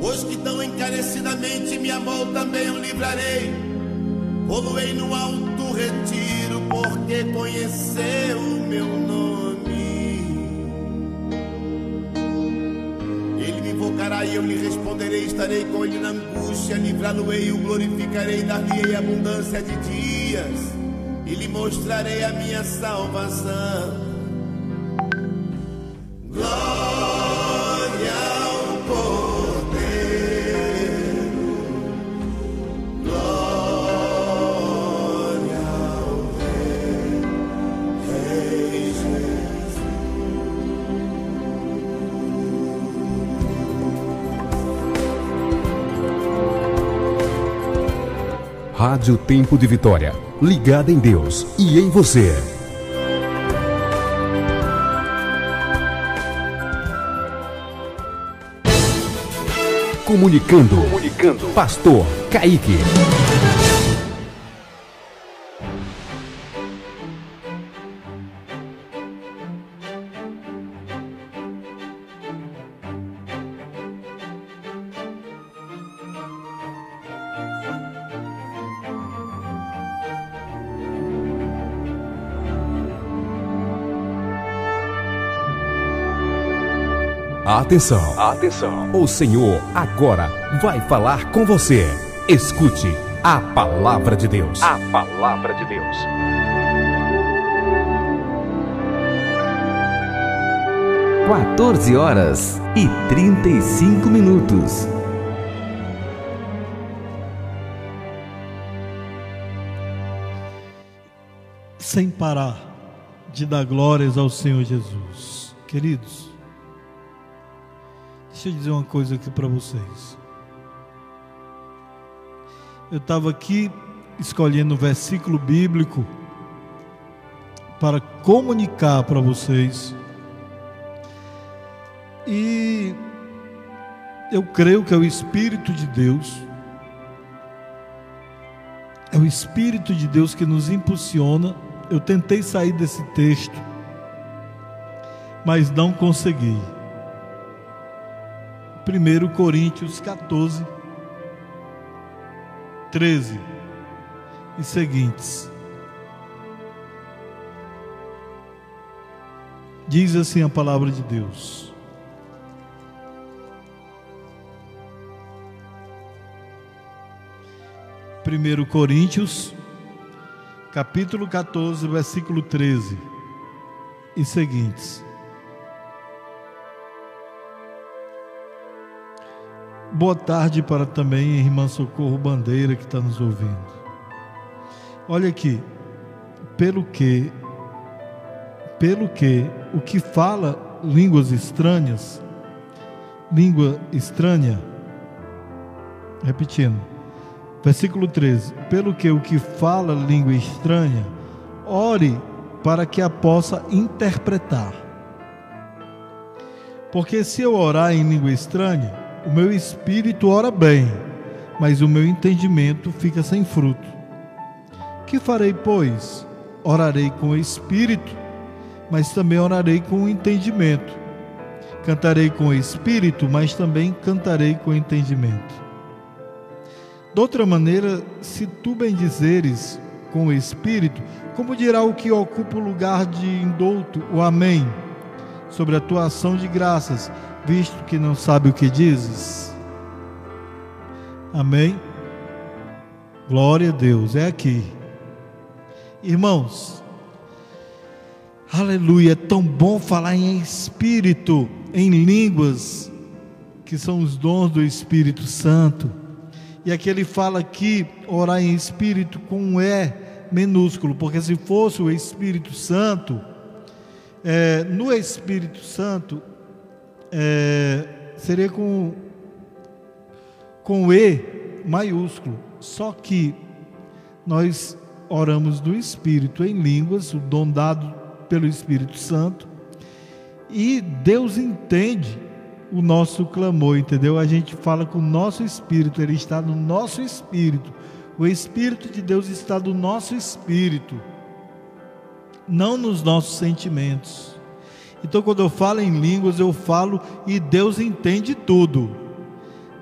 Os que tão encarecidamente me amou também eu livrarei. Poluei no alto retiro, porque conheceu o meu nome. Ele me invocará e eu lhe responderei. Estarei com ele na angústia, livrá-lo-ei, o glorificarei, dar-lhe abundância de dias. E lhe mostrarei a minha salvação. Rádio Tempo de Vitória. Ligada em Deus e em você. Comunicando. Comunicando. Pastor Kaique. Atenção. Atenção. O Senhor agora vai falar com você. Escute a palavra de Deus. A palavra de Deus. Quatorze horas e trinta e cinco minutos. sem parar de dar glórias ao Senhor Jesus. Queridos, deixa eu dizer uma coisa aqui para vocês. Eu estava aqui escolhendo um versículo bíblico para comunicar para vocês. E eu creio que é o Espírito de Deus, é o Espírito de Deus que nos impulsiona. Eu tentei sair desse texto, mas não consegui. 1 Coríntios 14, 13 e seguintes. Diz assim a palavra de Deus. Primeiro Coríntios, capítulo 14, versículo 13 e seguintes. Boa tarde para também a irmã Socorro Bandeira que está nos ouvindo. Olha aqui, pelo que, pelo que o que fala línguas estranhas, língua estranha, repetindo, versículo 13: Pelo que o que fala língua estranha, ore para que a possa interpretar. Porque se eu orar em língua estranha, o meu espírito ora bem, mas o meu entendimento fica sem fruto. Que farei, pois? Orarei com o espírito, mas também orarei com o entendimento. Cantarei com o espírito, mas também cantarei com o entendimento. De outra maneira, se tu bendizeres com o espírito, como dirá o que ocupa o lugar de indulto, o Amém, sobre a tua ação de graças, visto que não sabe o que dizes? Amém? Glória a Deus, é aqui. Irmãos, aleluia, é tão bom falar em espírito, em línguas, que são os dons do Espírito Santo. E aqui ele fala aqui, orar em espírito com um E minúsculo, porque se fosse o Espírito Santo, é, no Espírito Santo, é, seria com, com E maiúsculo. Só que nós oramos no Espírito, em línguas, o dom dado pelo Espírito Santo, e Deus entende o nosso clamor, entendeu? A gente fala com o nosso espírito, ele está no nosso espírito. O espírito de Deus está no nosso espírito, não nos nossos sentimentos. Então, quando eu falo em línguas, eu falo e Deus entende tudo.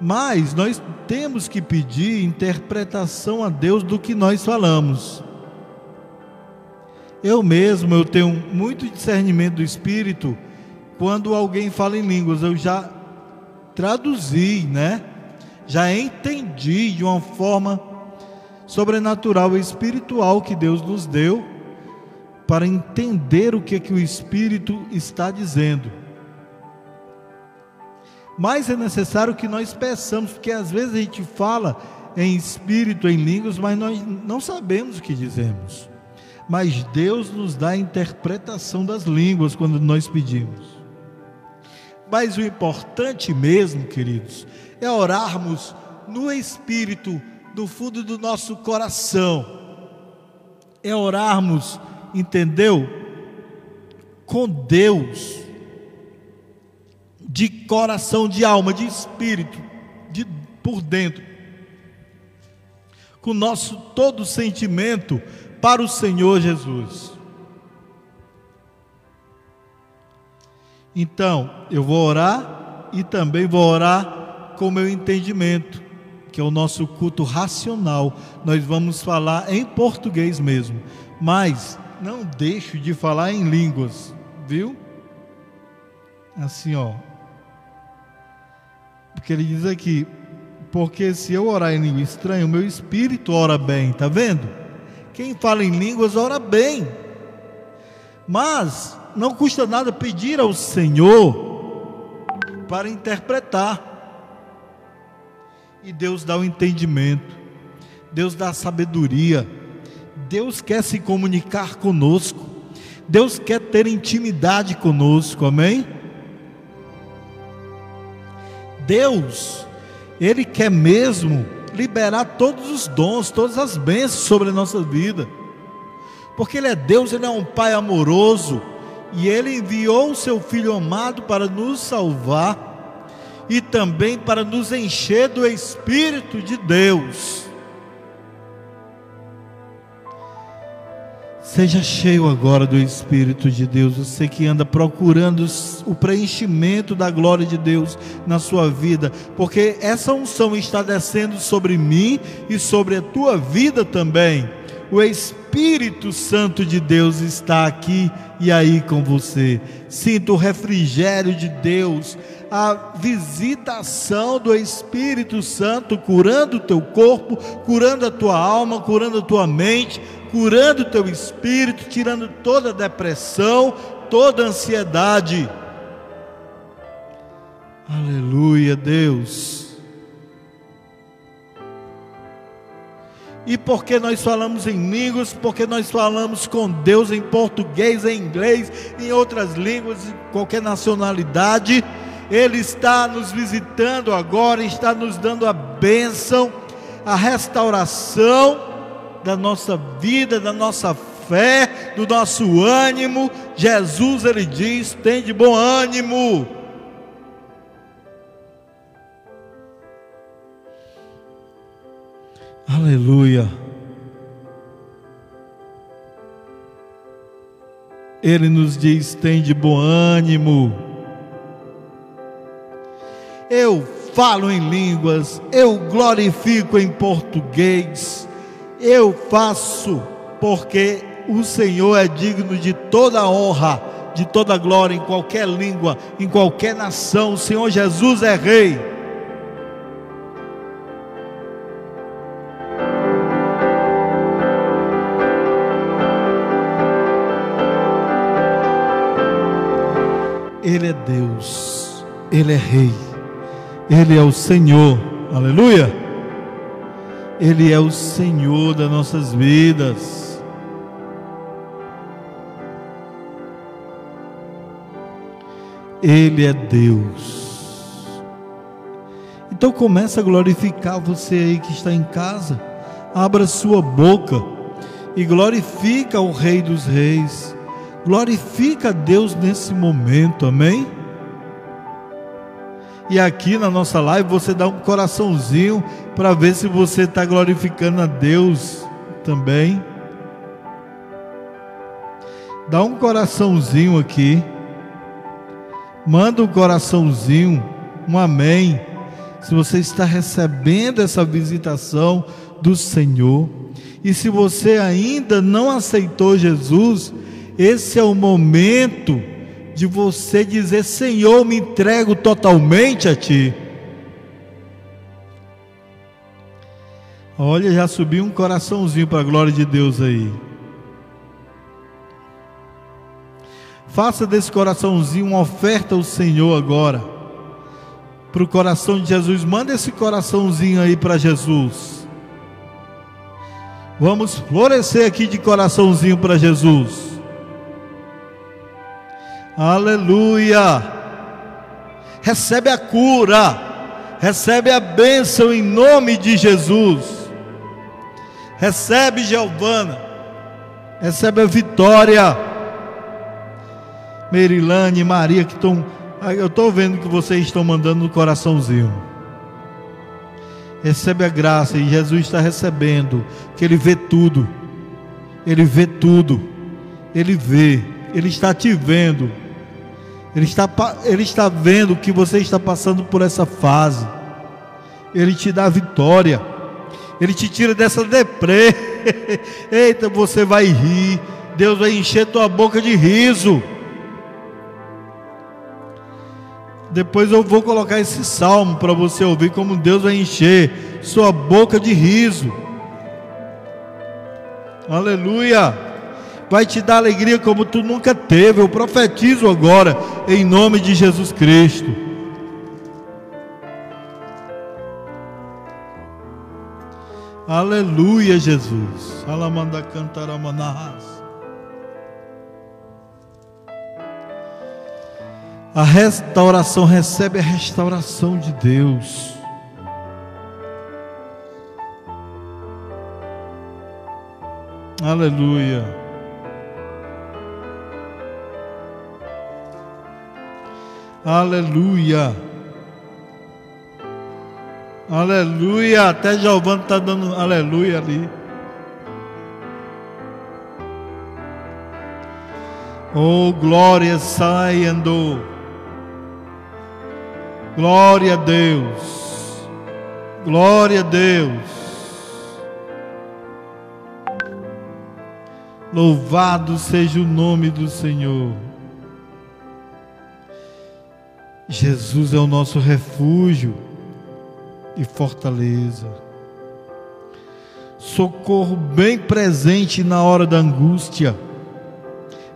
Mas nós temos que pedir interpretação a Deus do que nós falamos. Eu mesmo, eu tenho muito discernimento do Espírito quando alguém fala em línguas, eu já traduzi, né? Já entendi de uma forma sobrenatural e espiritual que Deus nos deu para entender o que, que o Espírito está dizendo. Mas é necessário que nós peçamos, porque às vezes a gente fala em espírito, em línguas, mas nós não sabemos o que dizemos. Mas Deus nos dá a interpretação das línguas quando nós pedimos. Mas o importante mesmo, queridos, é orarmos no espírito, do fundo do nosso coração. É orarmos entendeu? Com Deus, de coração, de alma, de espírito, de por dentro, com nosso todo sentimento para o Senhor Jesus. Então, eu vou orar e também vou orar com meu entendimento, que é o nosso culto racional. Nós vamos falar em português mesmo, mas não deixo de falar em línguas, viu? Assim, ó. Porque ele diz aqui, porque se eu orar em língua estranha, o meu espírito ora bem, tá vendo? Quem fala em línguas ora bem. Mas não custa nada pedir ao Senhor para interpretar. E Deus dá o entendimento. Deus dá a sabedoria Deus quer se comunicar conosco, Deus quer ter intimidade conosco, amém? Deus, Ele quer mesmo liberar todos os dons, todas as bênçãos sobre a nossa vida, porque Ele é Deus, Ele é um Pai amoroso, e Ele enviou o Seu Filho amado para nos salvar e também para nos encher do Espírito de Deus. Seja cheio agora do Espírito de Deus. Você que anda procurando o preenchimento da glória de Deus na sua vida, porque essa unção está descendo sobre mim e sobre a tua vida também. O Espírito Santo de Deus está aqui e aí com você. Sinta o refrigério de Deus, a visitação do Espírito Santo curando o teu corpo, curando a tua alma, curando a tua mente curando o teu espírito, tirando toda depressão, toda ansiedade. Aleluia, Deus. E porque nós falamos em línguas, porque nós falamos com Deus em português, em inglês, em outras línguas, em qualquer nacionalidade, Ele está nos visitando agora, está nos dando a bênção, a restauração da nossa vida, da nossa fé, do nosso ânimo. Jesus, Ele diz: tem de bom ânimo. Aleluia. Ele nos diz: tem de bom ânimo. Eu falo em línguas, eu glorifico em português, eu faço porque o Senhor é digno de toda honra, de toda glória em qualquer língua, em qualquer nação. O Senhor Jesus é Rei. Ele é Deus, Ele é Rei, Ele é o Senhor, aleluia. Ele é o Senhor das nossas vidas. Ele é Deus. Então começa a glorificar você aí que está em casa. Abra sua boca e glorifica o Rei dos Reis. Glorifica a Deus nesse momento, amém? E aqui na nossa live você dá um coraçãozinho para ver se você está glorificando a Deus também. Dá um coraçãozinho aqui. Manda um coraçãozinho, um amém. Se você está recebendo essa visitação do Senhor. E se você ainda não aceitou Jesus, esse é o momento de você dizer: Senhor, me entrego totalmente a Ti. Olha, já subiu um coraçãozinho para a glória de Deus aí. Faça desse coraçãozinho uma oferta ao Senhor agora. Para o coração de Jesus. Manda esse coraçãozinho aí para Jesus. Vamos florescer aqui de coraçãozinho para Jesus. Aleluia. Recebe a cura, recebe a bênção em nome de Jesus. Recebe, Giovana, recebe a vitória. Merilane, Maria, que estão. Eu estou vendo que vocês estão mandando no coraçãozinho. Recebe a graça e Jesus está recebendo, que Ele vê tudo. Ele vê tudo. Ele vê. Ele está te vendo. Ele está, ele está vendo que você está passando por essa fase. Ele te dá vitória. Ele te tira dessa deprê. Eita, você vai rir. Deus vai encher tua boca de riso. Depois eu vou colocar esse salmo para você ouvir como Deus vai encher sua boca de riso. Aleluia vai te dar alegria como tu nunca teve. Eu profetizo agora, em nome de Jesus Cristo. Aleluia, Jesus. Alamanda cantaramanahas. A restauração recebe a restauração de Deus. Aleluia. Aleluia. Aleluia. Até Giovanni está dando aleluia ali. Oh, glória saindo. Glória a Deus. Glória a Deus. Louvado seja o nome do Senhor. Jesus é o nosso refúgio e fortaleza. socorro bem presente na hora da angústia.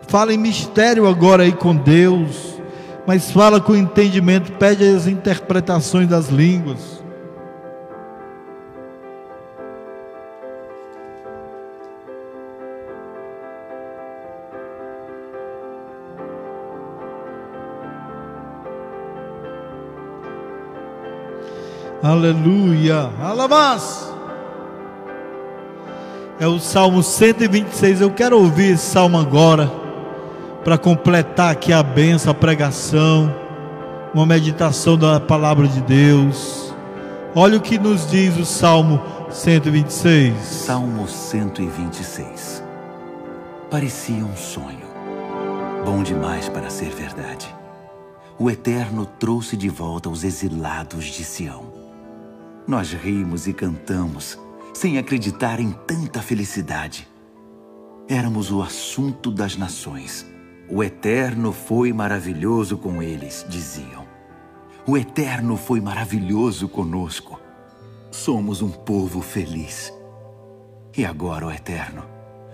Fala em mistério agora aí com Deus, mas fala com entendimento, pede as interpretações das línguas. Aleluia. Alabás. É o Salmo 126. Eu quero ouvir esse salmo agora para completar aqui a benção, a pregação, uma meditação da palavra de Deus. Olha o que nos diz o Salmo 126. Salmo 126. Parecia um sonho, bom demais para ser verdade. O Eterno trouxe de volta os exilados de Sião. Nós rimos e cantamos, sem acreditar em tanta felicidade. Éramos o assunto das nações. O Eterno foi maravilhoso com eles, diziam. O Eterno foi maravilhoso conosco. Somos um povo feliz. E agora, o Eterno,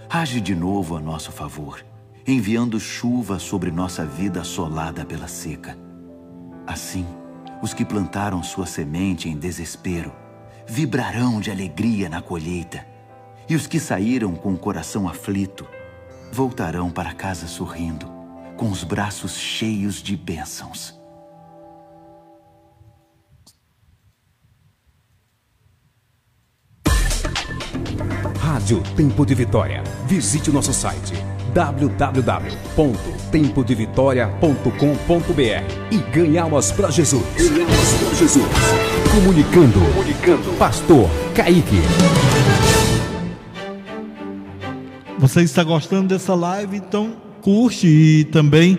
age de novo a nosso favor, enviando chuva sobre nossa vida assolada pela seca. Assim, os que plantaram sua semente em desespero vibrarão de alegria na colheita, e os que saíram com o coração aflito voltarão para casa sorrindo, com os braços cheios de bênçãos. Rádio Tempo de Vitória. Visite o nosso site www.tempodevitória.com.br e ganhe almas para Jesus. Ganhe almas para Jesus. Comunicando. Comunicando. Pastor Kaique. Você está gostando dessa live? Então curte e também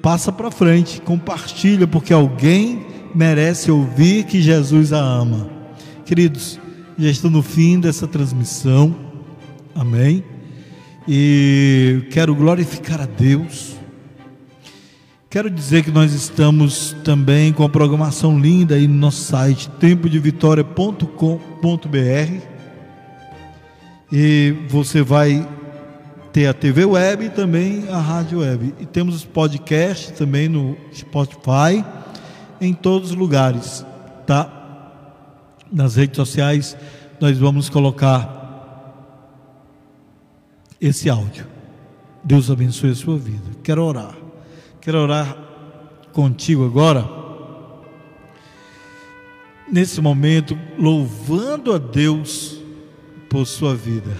passa para frente, compartilha porque alguém merece ouvir que Jesus a ama. Queridos, já estou no fim dessa transmissão. Amém. E quero glorificar a Deus. Quero dizer que nós estamos também com a programação linda aí no nosso site tempodevitória.com.br. E você vai ter a TV web e também a rádio web. E temos os podcasts também no Spotify, em todos os lugares, tá? Nas redes sociais nós vamos colocar esse áudio. Deus abençoe a sua vida. Quero orar. Quero orar contigo agora. Nesse momento, louvando a Deus por sua vida.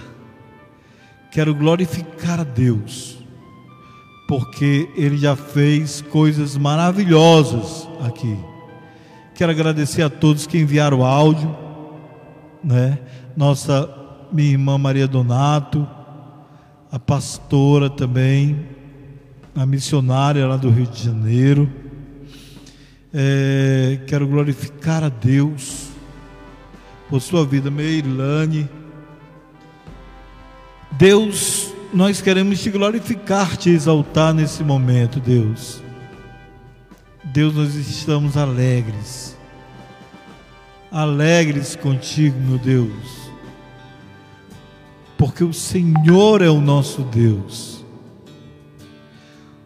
Quero glorificar a Deus, porque Ele já fez coisas maravilhosas aqui. Quero agradecer a todos que enviaram áudio, né? Nossa minha irmã Maria Donato, a pastora também, a missionária lá do Rio de Janeiro. É, quero glorificar a Deus por sua vida, Meilane. Deus, nós queremos te glorificar, te exaltar nesse momento, Deus. Deus, nós estamos alegres, alegres contigo, meu Deus porque o Senhor é o nosso Deus.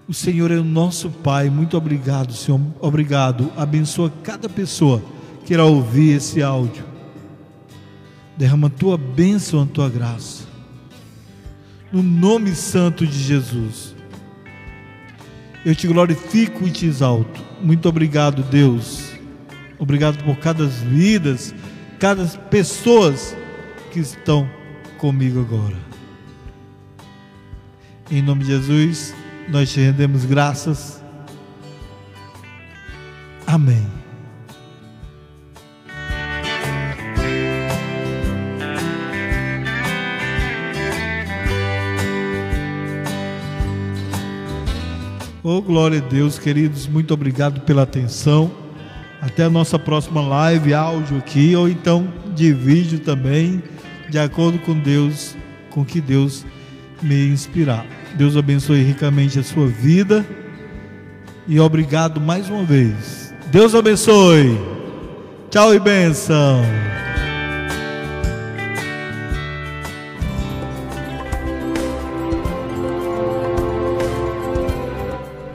O Senhor é o nosso Pai. Muito obrigado, Senhor. Obrigado. Abençoa cada pessoa que irá ouvir esse áudio. Derrama a tua bênção, a tua graça. No nome santo de Jesus. Eu te glorifico e te exalto. Muito obrigado, Deus. Obrigado por cada vidas, cada pessoas que estão comigo agora. Em nome de Jesus, nós te rendemos graças. Amém. Oh, glória a Deus, queridos, muito obrigado pela atenção. Até a nossa próxima live, áudio aqui, ou então de vídeo também de acordo com Deus, com que Deus me inspirar. Deus abençoe ricamente a sua vida e obrigado mais uma vez. Deus abençoe. Tchau e benção.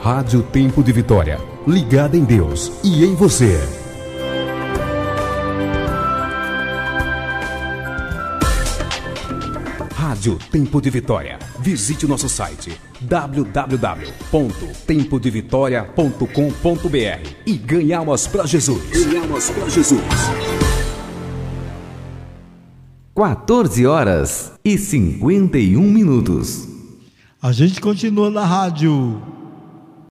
Rádio Tempo de Vitória. Ligada em Deus e em você. Rádio Tempo de Vitória. Visite o nosso site www.tempodevitória.com.br e ganhamos para Jesus. Ganhamos para Jesus. 14 horas e 51 minutos. A gente continua na rádio